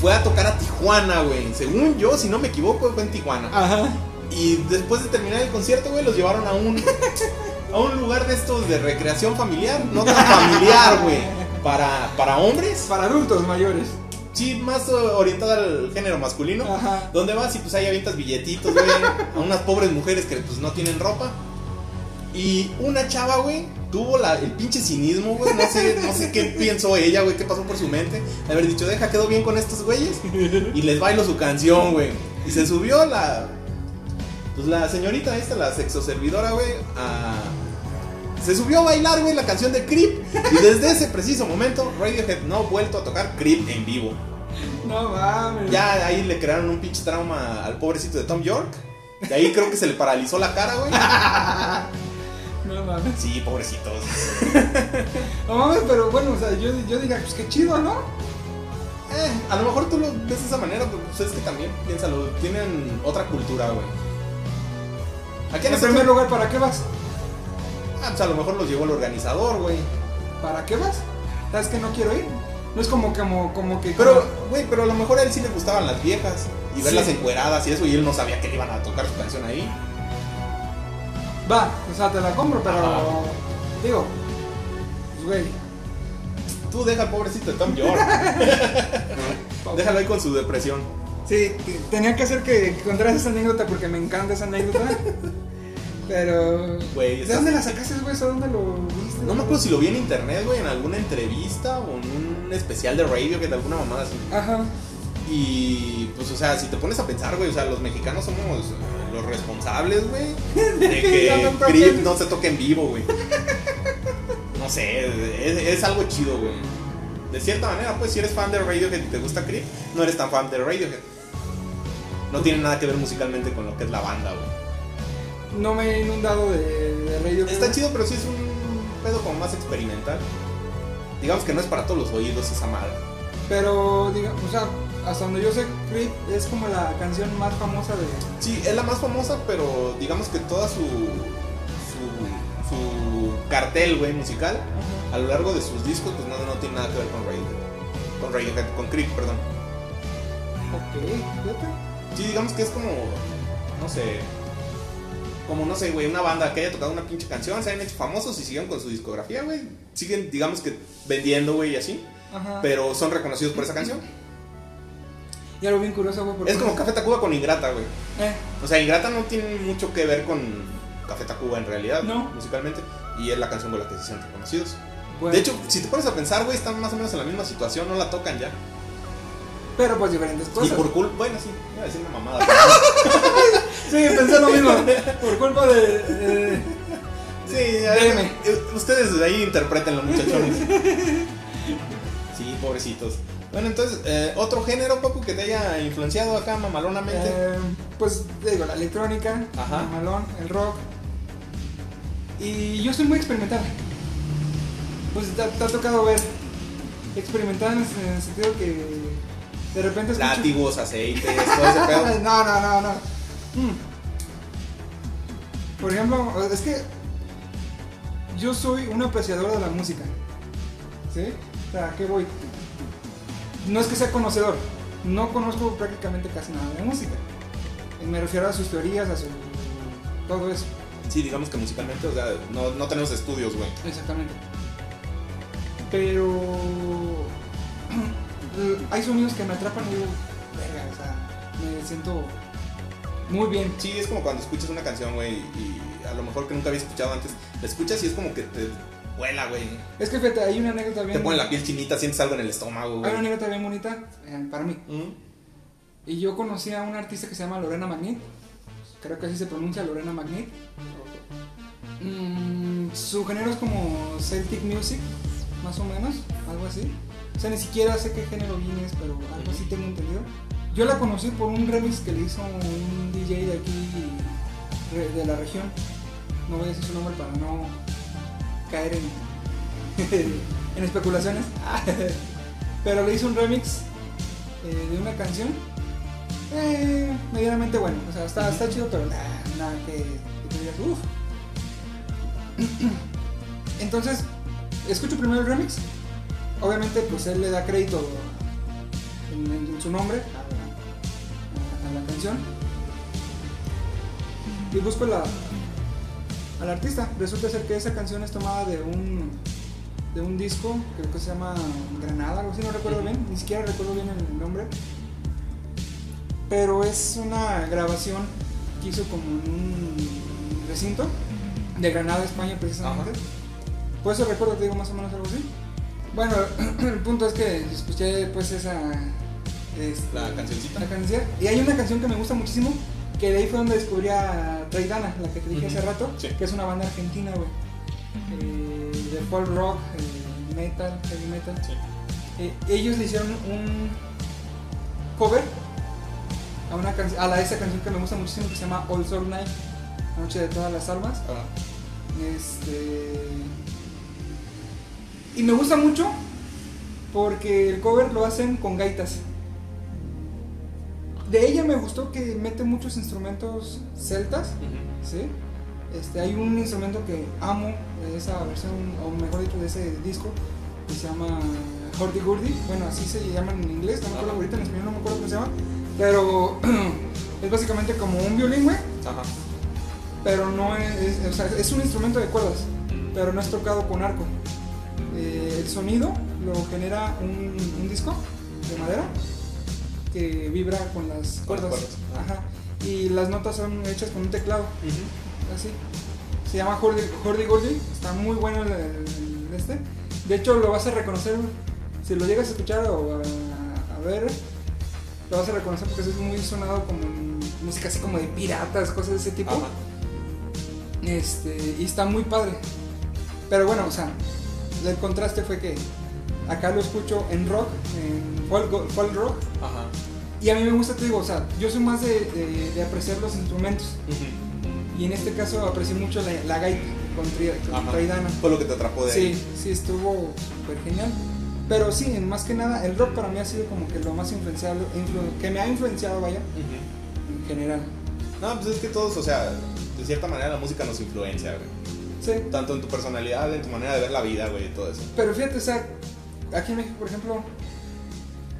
fue a tocar a Tijuana, güey. Según yo, si no me equivoco, fue en Tijuana. Ajá. Y después de terminar el concierto, güey, los llevaron a un, a un lugar de estos de recreación familiar, no tan familiar, güey, para, para hombres. Para adultos mayores. Sí, más eh, orientada al género masculino. Ajá. Donde vas y pues ahí avientas billetitos, güey, a unas pobres mujeres que pues no tienen ropa. Y una chava, güey, tuvo la, el pinche cinismo, güey, no sé, no sé qué pensó ella, güey, qué pasó por su mente. De haber dicho, deja, quedó bien con estos güeyes. Y les bailo su canción, güey. Y se subió la, pues la señorita esta, la sexoservidora, güey, a... Se subió a bailar, güey, la canción de Creep. Y desde ese preciso momento, Radiohead no ha vuelto a tocar Creep en vivo. No mames. Ya ahí le crearon un pinche trauma al pobrecito de Tom York. De ahí creo que se le paralizó la cara, güey. No mames. Sí, pobrecitos. No mames, pero bueno, o sea, yo, yo diga, pues qué chido, ¿no? Eh, a lo mejor tú lo ves de esa manera, pero pues es que también, piénsalo, tienen otra cultura, güey. Aquí En nosotros- primer lugar, ¿para qué vas? Ah, pues a lo mejor los llevó el organizador, güey. ¿Para qué vas? ¿Sabes que no quiero ir? No es como, como, como que. Pero, güey, pero a lo mejor a él sí le gustaban las viejas y verlas Sí. encueradas y eso, y él no sabía que le iban a tocar su canción ahí. Va, o sea, te la compro, pero. Ajá. Digo, pues güey. Tú deja al pobrecito de Tom York. Déjalo ahí con su depresión. Sí, tenía que hacer que contaras esa anécdota porque me encanta esa anécdota. Pero. Güey, ¿De dónde la sacaste, güey? ¿O dónde lo viste? No me acuerdo si lo vi en internet, güey, en alguna entrevista o en un especial de radio que de alguna mamada así. Ajá. Y pues, o sea, si te pones a pensar, güey, o sea, los mexicanos somos eh, los responsables, güey, de que. Creep no se toque en vivo, güey. No sé, es, es algo chido, güey. De cierta manera, pues, si eres fan de Radiohead y te gusta Creep, no eres tan fan de Radiohead. No tiene nada que ver musicalmente con lo que es la banda, güey. No me he inundado de, de radio. Está chido, pero sí es un pedo como más experimental. Digamos que no es para todos los oídos esa madre. Pero, digamos, o sea, hasta donde yo sé, Creep es como la canción más famosa de. Sí, es la más famosa, pero digamos que toda su su, su cartel, güey, musical, a lo largo de sus discos, pues no, no tiene nada que ver con Radiohead. Con Radiohead, con Creep, perdón. Ok, fíjate. Sí, digamos que es como, no sé, como, no sé, güey, una banda que haya tocado una pinche canción, se hayan hecho famosos y siguen con su discografía, güey. Siguen, digamos que, vendiendo, güey, y así, Ajá. pero son reconocidos por esa canción. Y algo bien curioso, güey. Es como Café Tacuba con Ingrata, güey. Eh, O sea, Ingrata no tiene mucho que ver con Café Tacuba en realidad, No. musicalmente. Y es la canción con la que se hicieron reconocidos. bueno, De hecho, si te pones a pensar, güey, están más o menos en la misma situación, no la tocan ya. Pero pues diferentes Y cosas. por culpa, bueno, sí, iba a decir una mamada. Sí, pensé lo mismo. Por culpa de. de- sí, a ustedes de ahí interpretenlo, muchachones. Sí, pobrecitos. Bueno, entonces, eh, otro género, Papu, que te haya influenciado acá mamalonamente. eh, pues digo, la electrónica, Ajá. el malón, el rock. Y yo soy muy experimental. Pues te, te ha tocado ver experimentada en, el- en el sentido que de repente escucho- Látigos, aceites, todo ese pedo. no, no, no, no. Mm. Por ejemplo, es que yo soy un apreciador de la música. ¿Sí? O sea, ¿a qué voy? No es que sea conocedor. No conozco prácticamente casi nada de música. Me refiero a sus teorías, a su... todo eso. Sí, digamos que musicalmente, o sea, no, no tenemos estudios, güey. Exactamente. Pero hay sonidos que me atrapan y digo, verga, o sea, me siento muy bien. Sí, es como cuando escuchas una canción, güey, y a lo mejor que nunca habías escuchado antes, la escuchas y es como que te vuela, güey. Es que fíjate, hay una anécdota bien Te pone la piel chinita, sientes algo en el estómago, Hay una anécdota bien bonita eh, para mí. Mm. Y yo conocí a una artista que se llama Lorena Magnet. Creo que así se pronuncia Lorena Magnet. Mm, su género es como Celtic Music, más o menos, algo así. O sea, ni siquiera sé qué género bien es, pero algo así tengo entendido. Yo la conocí por un remix que le hizo un DJ de aquí, de la región. No voy a decir su nombre para no caer en, en especulaciones. Pero le hizo un remix eh, de una canción eh, medianamente bueno. O sea, está, está chido, pero nada, nada que, que te digas, uff. Entonces, escucho primero el remix. Obviamente, pues él le da crédito en, en- en su nombre a la, a la canción. Y busco la, al artista. Resulta ser que esa canción es tomada de un, de un disco, creo que se llama Granada, algo así, no recuerdo bien, ni siquiera recuerdo bien el nombre. Pero es una grabación que hizo como en un recinto de Granada, España, precisamente. Por eso recuerdo, te digo más o menos algo así. Bueno, el punto es que escuché pues esa... este, La cancioncita. la canción. Y hay una canción que me gusta muchísimo, que de ahí fue donde descubrí a Traidana, la que te dije hace rato, sí. que es una banda argentina, güey. Eh, de folk rock, eh, metal, heavy metal. Sí. Eh, ellos le hicieron un cover a, una can- a la, esa canción que me gusta muchísimo que se llama All Soul Night, Noche de todas las almas. Ah, Este. Y me gusta mucho porque el cover lo hacen con gaitas. De ella me gustó que mete muchos instrumentos celtas. ¿sí? Este, hay un instrumento que amo de esa versión, o mejor dicho, de ese disco, que se llama Hurdy Gurdy. Bueno, así se llama en inglés, no me acuerdo ahorita en español, no me acuerdo cómo se llama. Pero es básicamente como un violín, güey, Ajá. pero no es, es- o sea, es un instrumento de cuerdas pero no es tocado con arco. Eh, el sonido lo genera un, un disco de madera que vibra con las Con las cuerdas. Ajá. Y las notas son hechas con un teclado, así. Se llama Hurdy Hurdy Gurdy, está muy bueno el, el- este. De hecho, lo vas a reconocer si lo llegas a escuchar o a, a ver. Lo vas a reconocer porque es muy sonado como música así como de piratas, cosas de ese tipo. Ajá. Este, y está muy padre. Pero bueno, o sea, el contraste fue que acá lo escucho en rock, en folk, folk rock, Ajá. Y a mí me gusta, te digo, o sea, yo soy más de, de- de apreciar los instrumentos, Ujú. y en este caso aprecié mucho la, la gaita con, con. Traidana. Fue lo que te atrapó de Sí, ahí. sí, estuvo súper genial. Pero sí, más que nada, el rock para mí ha sido como que lo más influenciado, influ- que me ha influenciado, vaya, Ujú. en general. No, pues es que todos, o sea, de cierta manera la música nos influencia, güey. Sí. Tanto en tu personalidad, en tu manera de ver la vida, güey, y todo eso. Pero fíjate, o sea, aquí en México, por ejemplo,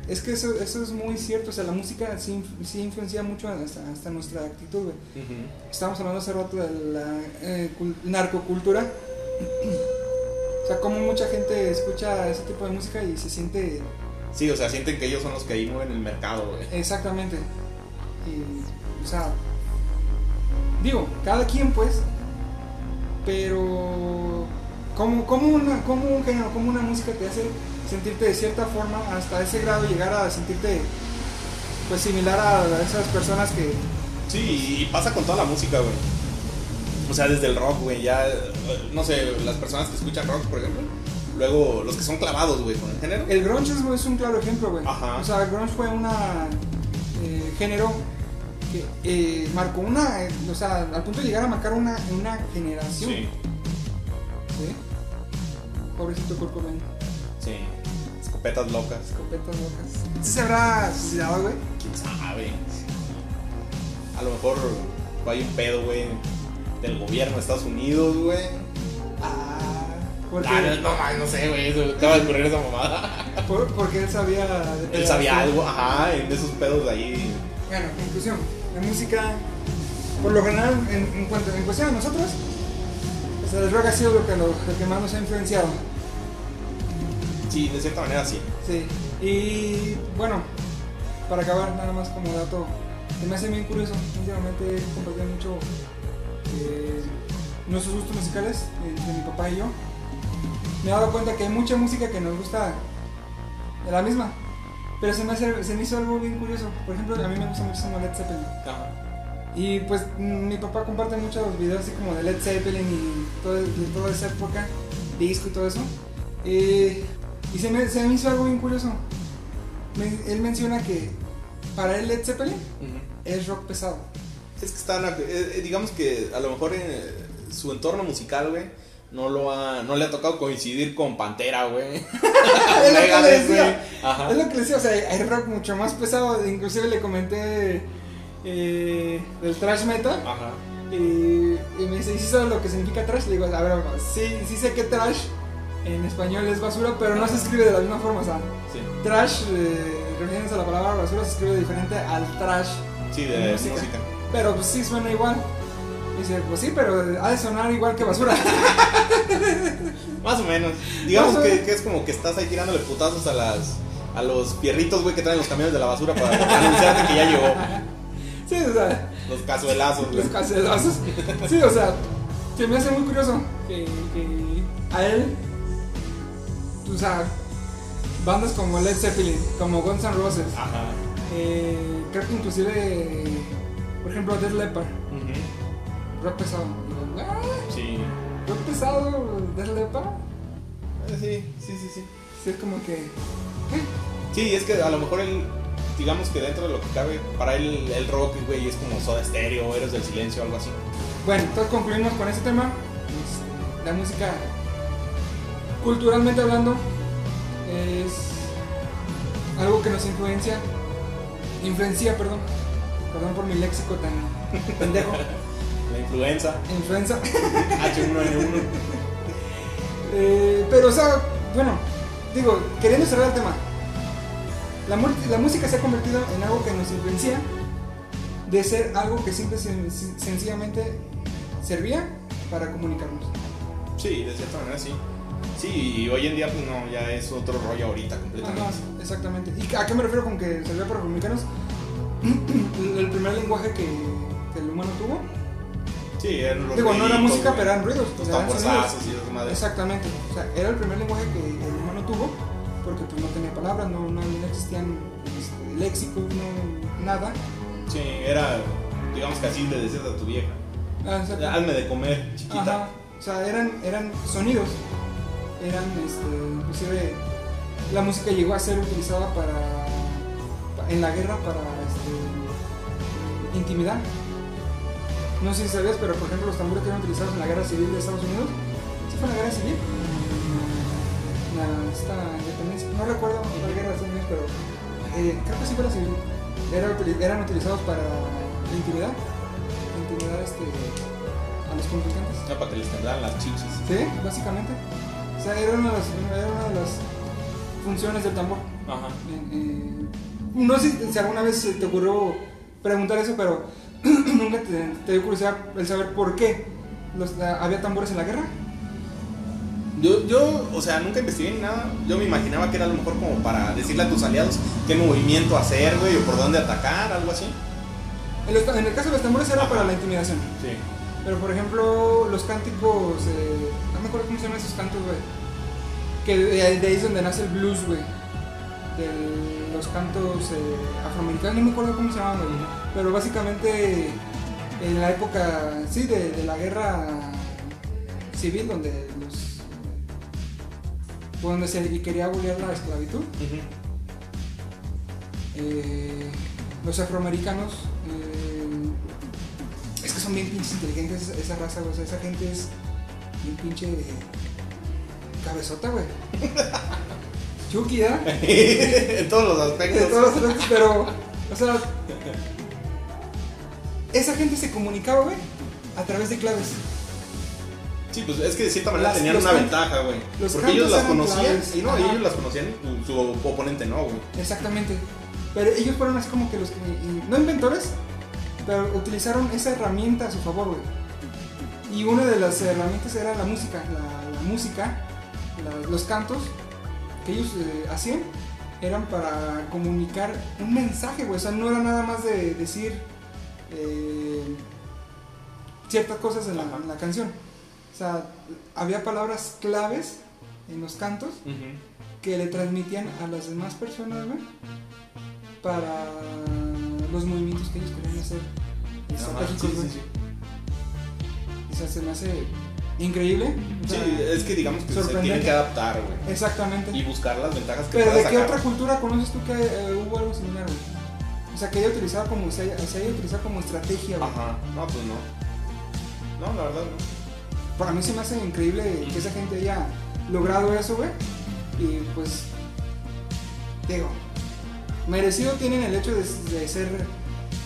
es que eso, eso es muy cierto, o sea, la música sí, sí influencia mucho hasta, hasta nuestra actitud, güey. Ujú. Estábamos hablando hace rato de la eh, cul- narcocultura. O sea, como mucha gente escucha ese tipo de música y se siente Sí, o sea, sienten que ellos son los que ahí mueven el mercado, güey. exactamente. Y, o sea, digo, cada quien pues, pero como, como, una, como un género, como una música te hace sentirte de cierta forma hasta ese grado llegar a sentirte pues similar a esas personas que Sí, y pasa con toda la música, güey. O sea, desde el rock, güey, ya, no sé, las personas que escuchan rock, por ejemplo, luego los que son clavados, güey, con el género. El grunge es, es un claro ejemplo, güey. Ajá. O sea, el grunge fue una eh, género que eh, marcó una, eh, o sea, al punto de llegar a marcar una, una generación. Sí, ¿sí? Pobrecito Kurt Cobain. sí. Escopetas locas. Escopetas locas. ¿Sí se habrá suicidado, güey? ¿Quién sabe? A lo mejor hay un pedo, güey, del gobierno de Estados Unidos, güey. Ah, porque, Ah, no, no, no sé, güey, acaba de ocurrir esa mamada. por- porque él sabía. de Él sabía algo, ajá, en esos pedos de ahí. Bueno, conclusión. La música, por lo general, en, en cuanto en cuestión a nosotros, o sea, el rock ha sido lo que, lo, lo que más nos ha influenciado. Sí, de cierta manera sí. Sí. Y bueno, para acabar, nada más como dato, se me hace bien curioso. Últimamente he compartido mucho eh, nuestros gustos musicales eh, de mi papá y yo. Me he dado cuenta que hay mucha música que nos gusta de la misma. Pero se me, hace, se me hizo algo bien curioso. Por ejemplo, a mí me gusta muchísimo Led Zeppelin. Y pues mm, mi papá comparte mucho los videos así como de Led Zeppelin y todo, de toda esa época, disco y todo eso. Eh, y se me, se me hizo algo bien curioso. Me- él menciona que para él Led Zeppelin Ujú. es rock pesado. Es que están, eh, eh, digamos que a lo mejor eh, su entorno musical, güey, no lo ha, no le ha tocado coincidir con Pantera, güey. es lo que le decía. Ajá. Es lo que le decía, o sea, hay rock mucho más pesado. Inclusive le comenté eh, del thrash metal. Ajá. Y, y me dice, ¿y si sabes lo que significa trash? Le digo, a ver, sí, sí sé que trash en español es basura, pero no se escribe de la misma forma. O sea, Sí. trash, eh, refiriéndose a la palabra basura, se escribe diferente al trash. Sí, de Música. música. Pero pues sí suena igual. Y dice, pues sí, pero ha de sonar igual que basura. Más o menos. Digamos que, que es como que estás ahí tirándole putazos a las a los fierritos, güey, que traen los camiones de la basura para anunciarte que ya llegó. sí, o sea, Los cazuelazos, güey. los caselazos. Sí, o sea, se me hace muy curioso que, que a él, o sea, bandas como Led Zeppelin, como Guns N' Roses, Ajá. eh, creo que inclusive, por ejemplo, Death Leppard, Ujú. rock pesado. Digo, "Ah, Sí. rock pesado, Death Leppard. Eh, Sí, sí, sí, sí. Sí, es como que. Sí, es que a lo mejor él, digamos que dentro de lo que cabe, para él el rock, güey, es como Soda Stereo, Héroes del Silencio, algo así. Bueno, entonces concluimos con ese tema. La música, culturalmente hablando, es algo que nos influencia, influencia, perdón, perdón por mi léxico tan pendejo, La influenza, influenza. H1N1. Eh, pero, o sea, bueno, digo, queriendo cerrar el tema, la, música se ha convertido en algo que nos influencia de ser algo que simple sen- sencillamente servía para comunicarnos. Sí, de cierta manera sí. Sí, y hoy en día pues no, ya es otro rollo ahorita completamente. Ajá, exactamente. ¿Y a qué me refiero con que servía para comunicarnos? el primer lenguaje que, que el humano tuvo. Sí, eran los Digo, no era música, pero eran ruidos. Los eran sonidos. y. Exactamente. O sea, era el primer lenguaje que el humano tuvo, porque pues no tenía palabras, no, no, no existían este, léxicos, no, nada. Sí, era, digamos que así le decías a tu vieja. Ah. Hazme de comer, chiquita. Ajá. O sea, eran, eran sonidos. Eran, este, inclusive, la música llegó a ser utilizada para, pa- en la guerra para, este, intimidar. No sé si sabías, pero por ejemplo los tambores que eran utilizados en la guerra civil de Estados Unidos, ¿sí fue en la guerra civil? La, esta independencia, no recuerdo cuál guerra de Estados Unidos, pero eh, creo que sí fue la civil. Era eran utilizados para intimidar, intimidar este, a los contrincantes. Ya para que les temblaran las chichis. Sí, básicamente. O sea, era una de las, era una de las funciones del tambor. Ajá. Eh, eh, no sé si alguna vez te ocurrió preguntar eso, pero nunca te, te dio curiosidad el saber por qué los, la- había tambores en la guerra. Yo, yo, o sea, nunca investigué ni nada. Yo me imaginaba que era a lo mejor como para decirle a tus aliados qué movimiento hacer, güey, o por dónde atacar, algo así. En, los- en el caso de los tambores era Ajá. para la intimidación. Sí. Pero por ejemplo, los cánticos, eh, me acuerdo cómo se llaman esos cantos, güey. Que de, de ahí es donde nace el blues, güey. De los cantos eh, afroamericanos, no me acuerdo cómo se llaman, güey. Pero básicamente en la época, sí, de, de la guerra civil, donde los. donde se quería abolir la esclavitud. eh, los afroamericanos eh, es que son bien pinches inteligentes esa, raza, güey. o sea, esa gente es bien pinche cabezota, güey. Chucky, ¿eh? en todos los aspectos. De todos los aspectos, pero, o sea, esa gente se comunicaba, güey, a través de claves. Sí, pues es que de cierta manera Las- tenían una ventaja, güey. Porque ellos las conocían claves. y no, Ajá. ellos las conocían y su, su oponente no, güey. Exactamente. Pero ellos fueron así como que los que, y- no inventores, pero utilizaron esa herramienta a su favor, güey. Y una de las herramientas era la música, la, la música, la- los cantos que ellos eh, hacían eran para comunicar un mensaje, güey. O sea, no era nada más de decir eh, ciertas cosas en la, Ajá. en la canción. O sea, había palabras claves en los cantos que le transmitían a las demás personas, güey, para los movimientos que ellos querían hacer sí, güey. sí, sí. O sea, se me hace increíble. O Sí, es que digamos que se tienen que adaptar, güey. Exactamente. Y buscar las ventajas que Pero ¿de qué sacar. otra cultura conoces tú que eh, hubo algo similar, güey? O sea, que haya utilizado como, se haya, se haya utilizado como estrategia, güey. Ajá, no, pues no. No, la verdad no. Para mí se me hace increíble que esa gente haya logrado eso, güey. Y pues, digo, merecido tienen el hecho de, de ser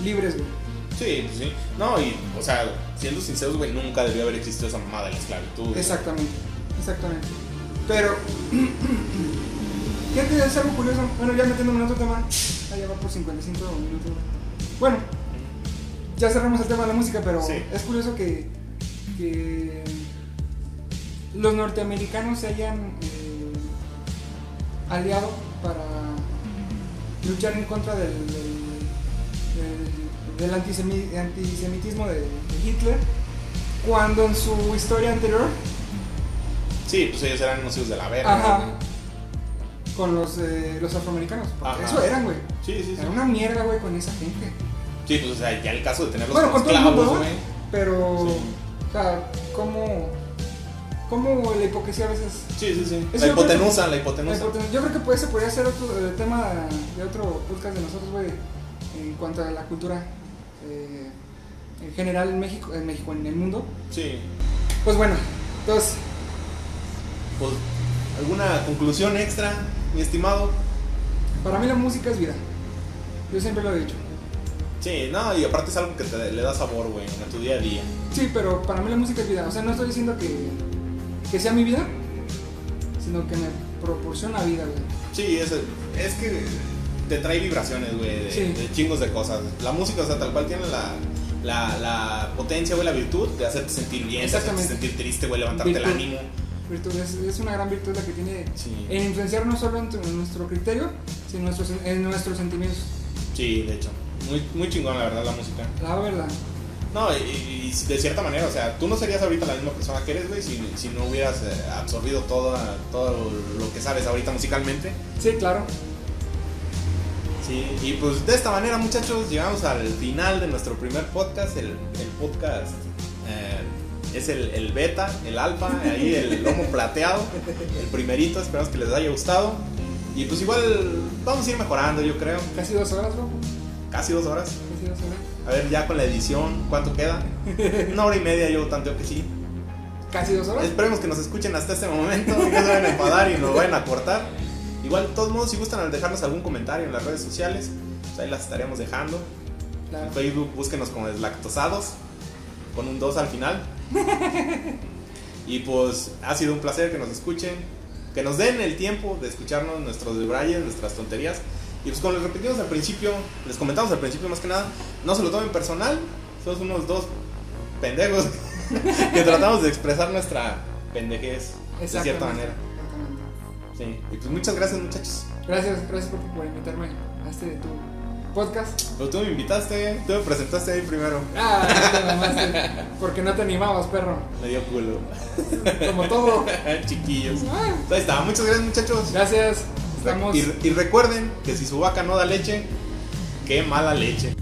libres, güey. Sí, sí. No, y, o sea, siendo sinceros, güey, nunca debió haber existido esa mamada de la esclavitud. Exactamente, exactamente. Pero, fíjate, es algo curioso. Bueno, ya metiéndome en otro tema, allá va por 55 minutos. Bueno, ya cerramos el tema de la música, pero Sí. es curioso que, que los norteamericanos se hayan eh, aliado para luchar en contra del, del, del- del antisemi- antisemitismo de, de Hitler, cuando en su historia anterior Sí, pues ellos eran unos hijos de la verga. Ajá. con los, eh, los afroamericanos. Porque eso eran, güey. Sí, sí, sí. Era una mierda, güey, con esa gente. Sí, pues o sea, ya el caso de tenerlos Bueno, con todo el mundo, esclavos, güey. Pero, Sí. o sea, ¿cómo, cómo la hipocresía a veces... Sí, sí, sí. La hipotenusa, la hipotenusa. hipoten- Yo creo que pues, ese podría ser otro eh, tema de otro podcast de nosotros, güey, en cuanto a la cultura eh, en general en México, en México, en el mundo. Sí. Pues bueno, entonces, Pues, ¿alguna conclusión extra, mi estimado? para mí la música es vida. Yo siempre lo he dicho. Sí, no, y aparte es algo que te, le da sabor, güey, a tu día a día. Sí, pero para mí la música es vida. O sea, no estoy diciendo que, que sea mi vida, sino que me proporciona vida, güey. Sí, es, es que te trae vibraciones, güey, de, Sí. de chingos de cosas. La música, o sea, tal cual tiene la, la, la potencia, güey, la virtud de hacerte sentir bien, de hacerte sentir triste, güey, levantarte Virtud. el ánimo. Virtud, es, es una gran virtud la que tiene Sí. en influenciar no solo en, tu- en nuestro criterio, sino en nuestros, en nuestros sentimientos. Sí, de hecho. Muy, muy chingón, la verdad, la música. La verdad. No, y, y de cierta manera, o sea, tú no serías ahorita la misma persona que eres, güey, si, si no hubieras eh, absorbido todo, todo lo que sabes ahorita musicalmente. Sí, claro. Sí, y pues de esta manera, muchachos, llegamos al final de nuestro primer podcast. El, el podcast eh, es el, el beta, el alfa, ahí el lomo plateado, el primerito. Esperamos que les haya gustado. Y pues igual vamos a ir mejorando, yo creo. Casi dos horas, bro. Casi dos horas. Casi dos horas. A ver, ya con la edición, ¿cuánto queda? Una hora y media, yo tanteo que sí. Casi dos horas. Esperemos que nos escuchen hasta este momento, que no se vayan a enfadar y nos vayan a cortar. Igual, de todos modos, si gustan dejarnos algún comentario en las redes sociales, pues ahí las estaremos dejando. Claro. En Facebook búsquenos como deslactosados, con un 2 al final. y pues ha sido un placer que nos escuchen, que nos den el tiempo de escucharnos nuestros debrayes, nuestras tonterías. Y pues como les repetimos al principio, les comentamos al principio más que nada, no se lo tomen personal, somos unos dos pendejos que tratamos de expresar nuestra pendejez de cierta manera. Sí. Y pues muchas gracias muchachos. Gracias, gracias por, por invitarme a este tu podcast. Pero tú me invitaste, tú me presentaste ahí primero. Ah, te mamaste. Porque no te animabas, perro. Me dio culo. Como todo. Chiquillos. Ah, Ahí está, muchas gracias muchachos. Gracias. Estamos. Y, y recuerden que si su vaca no da leche, qué mala leche.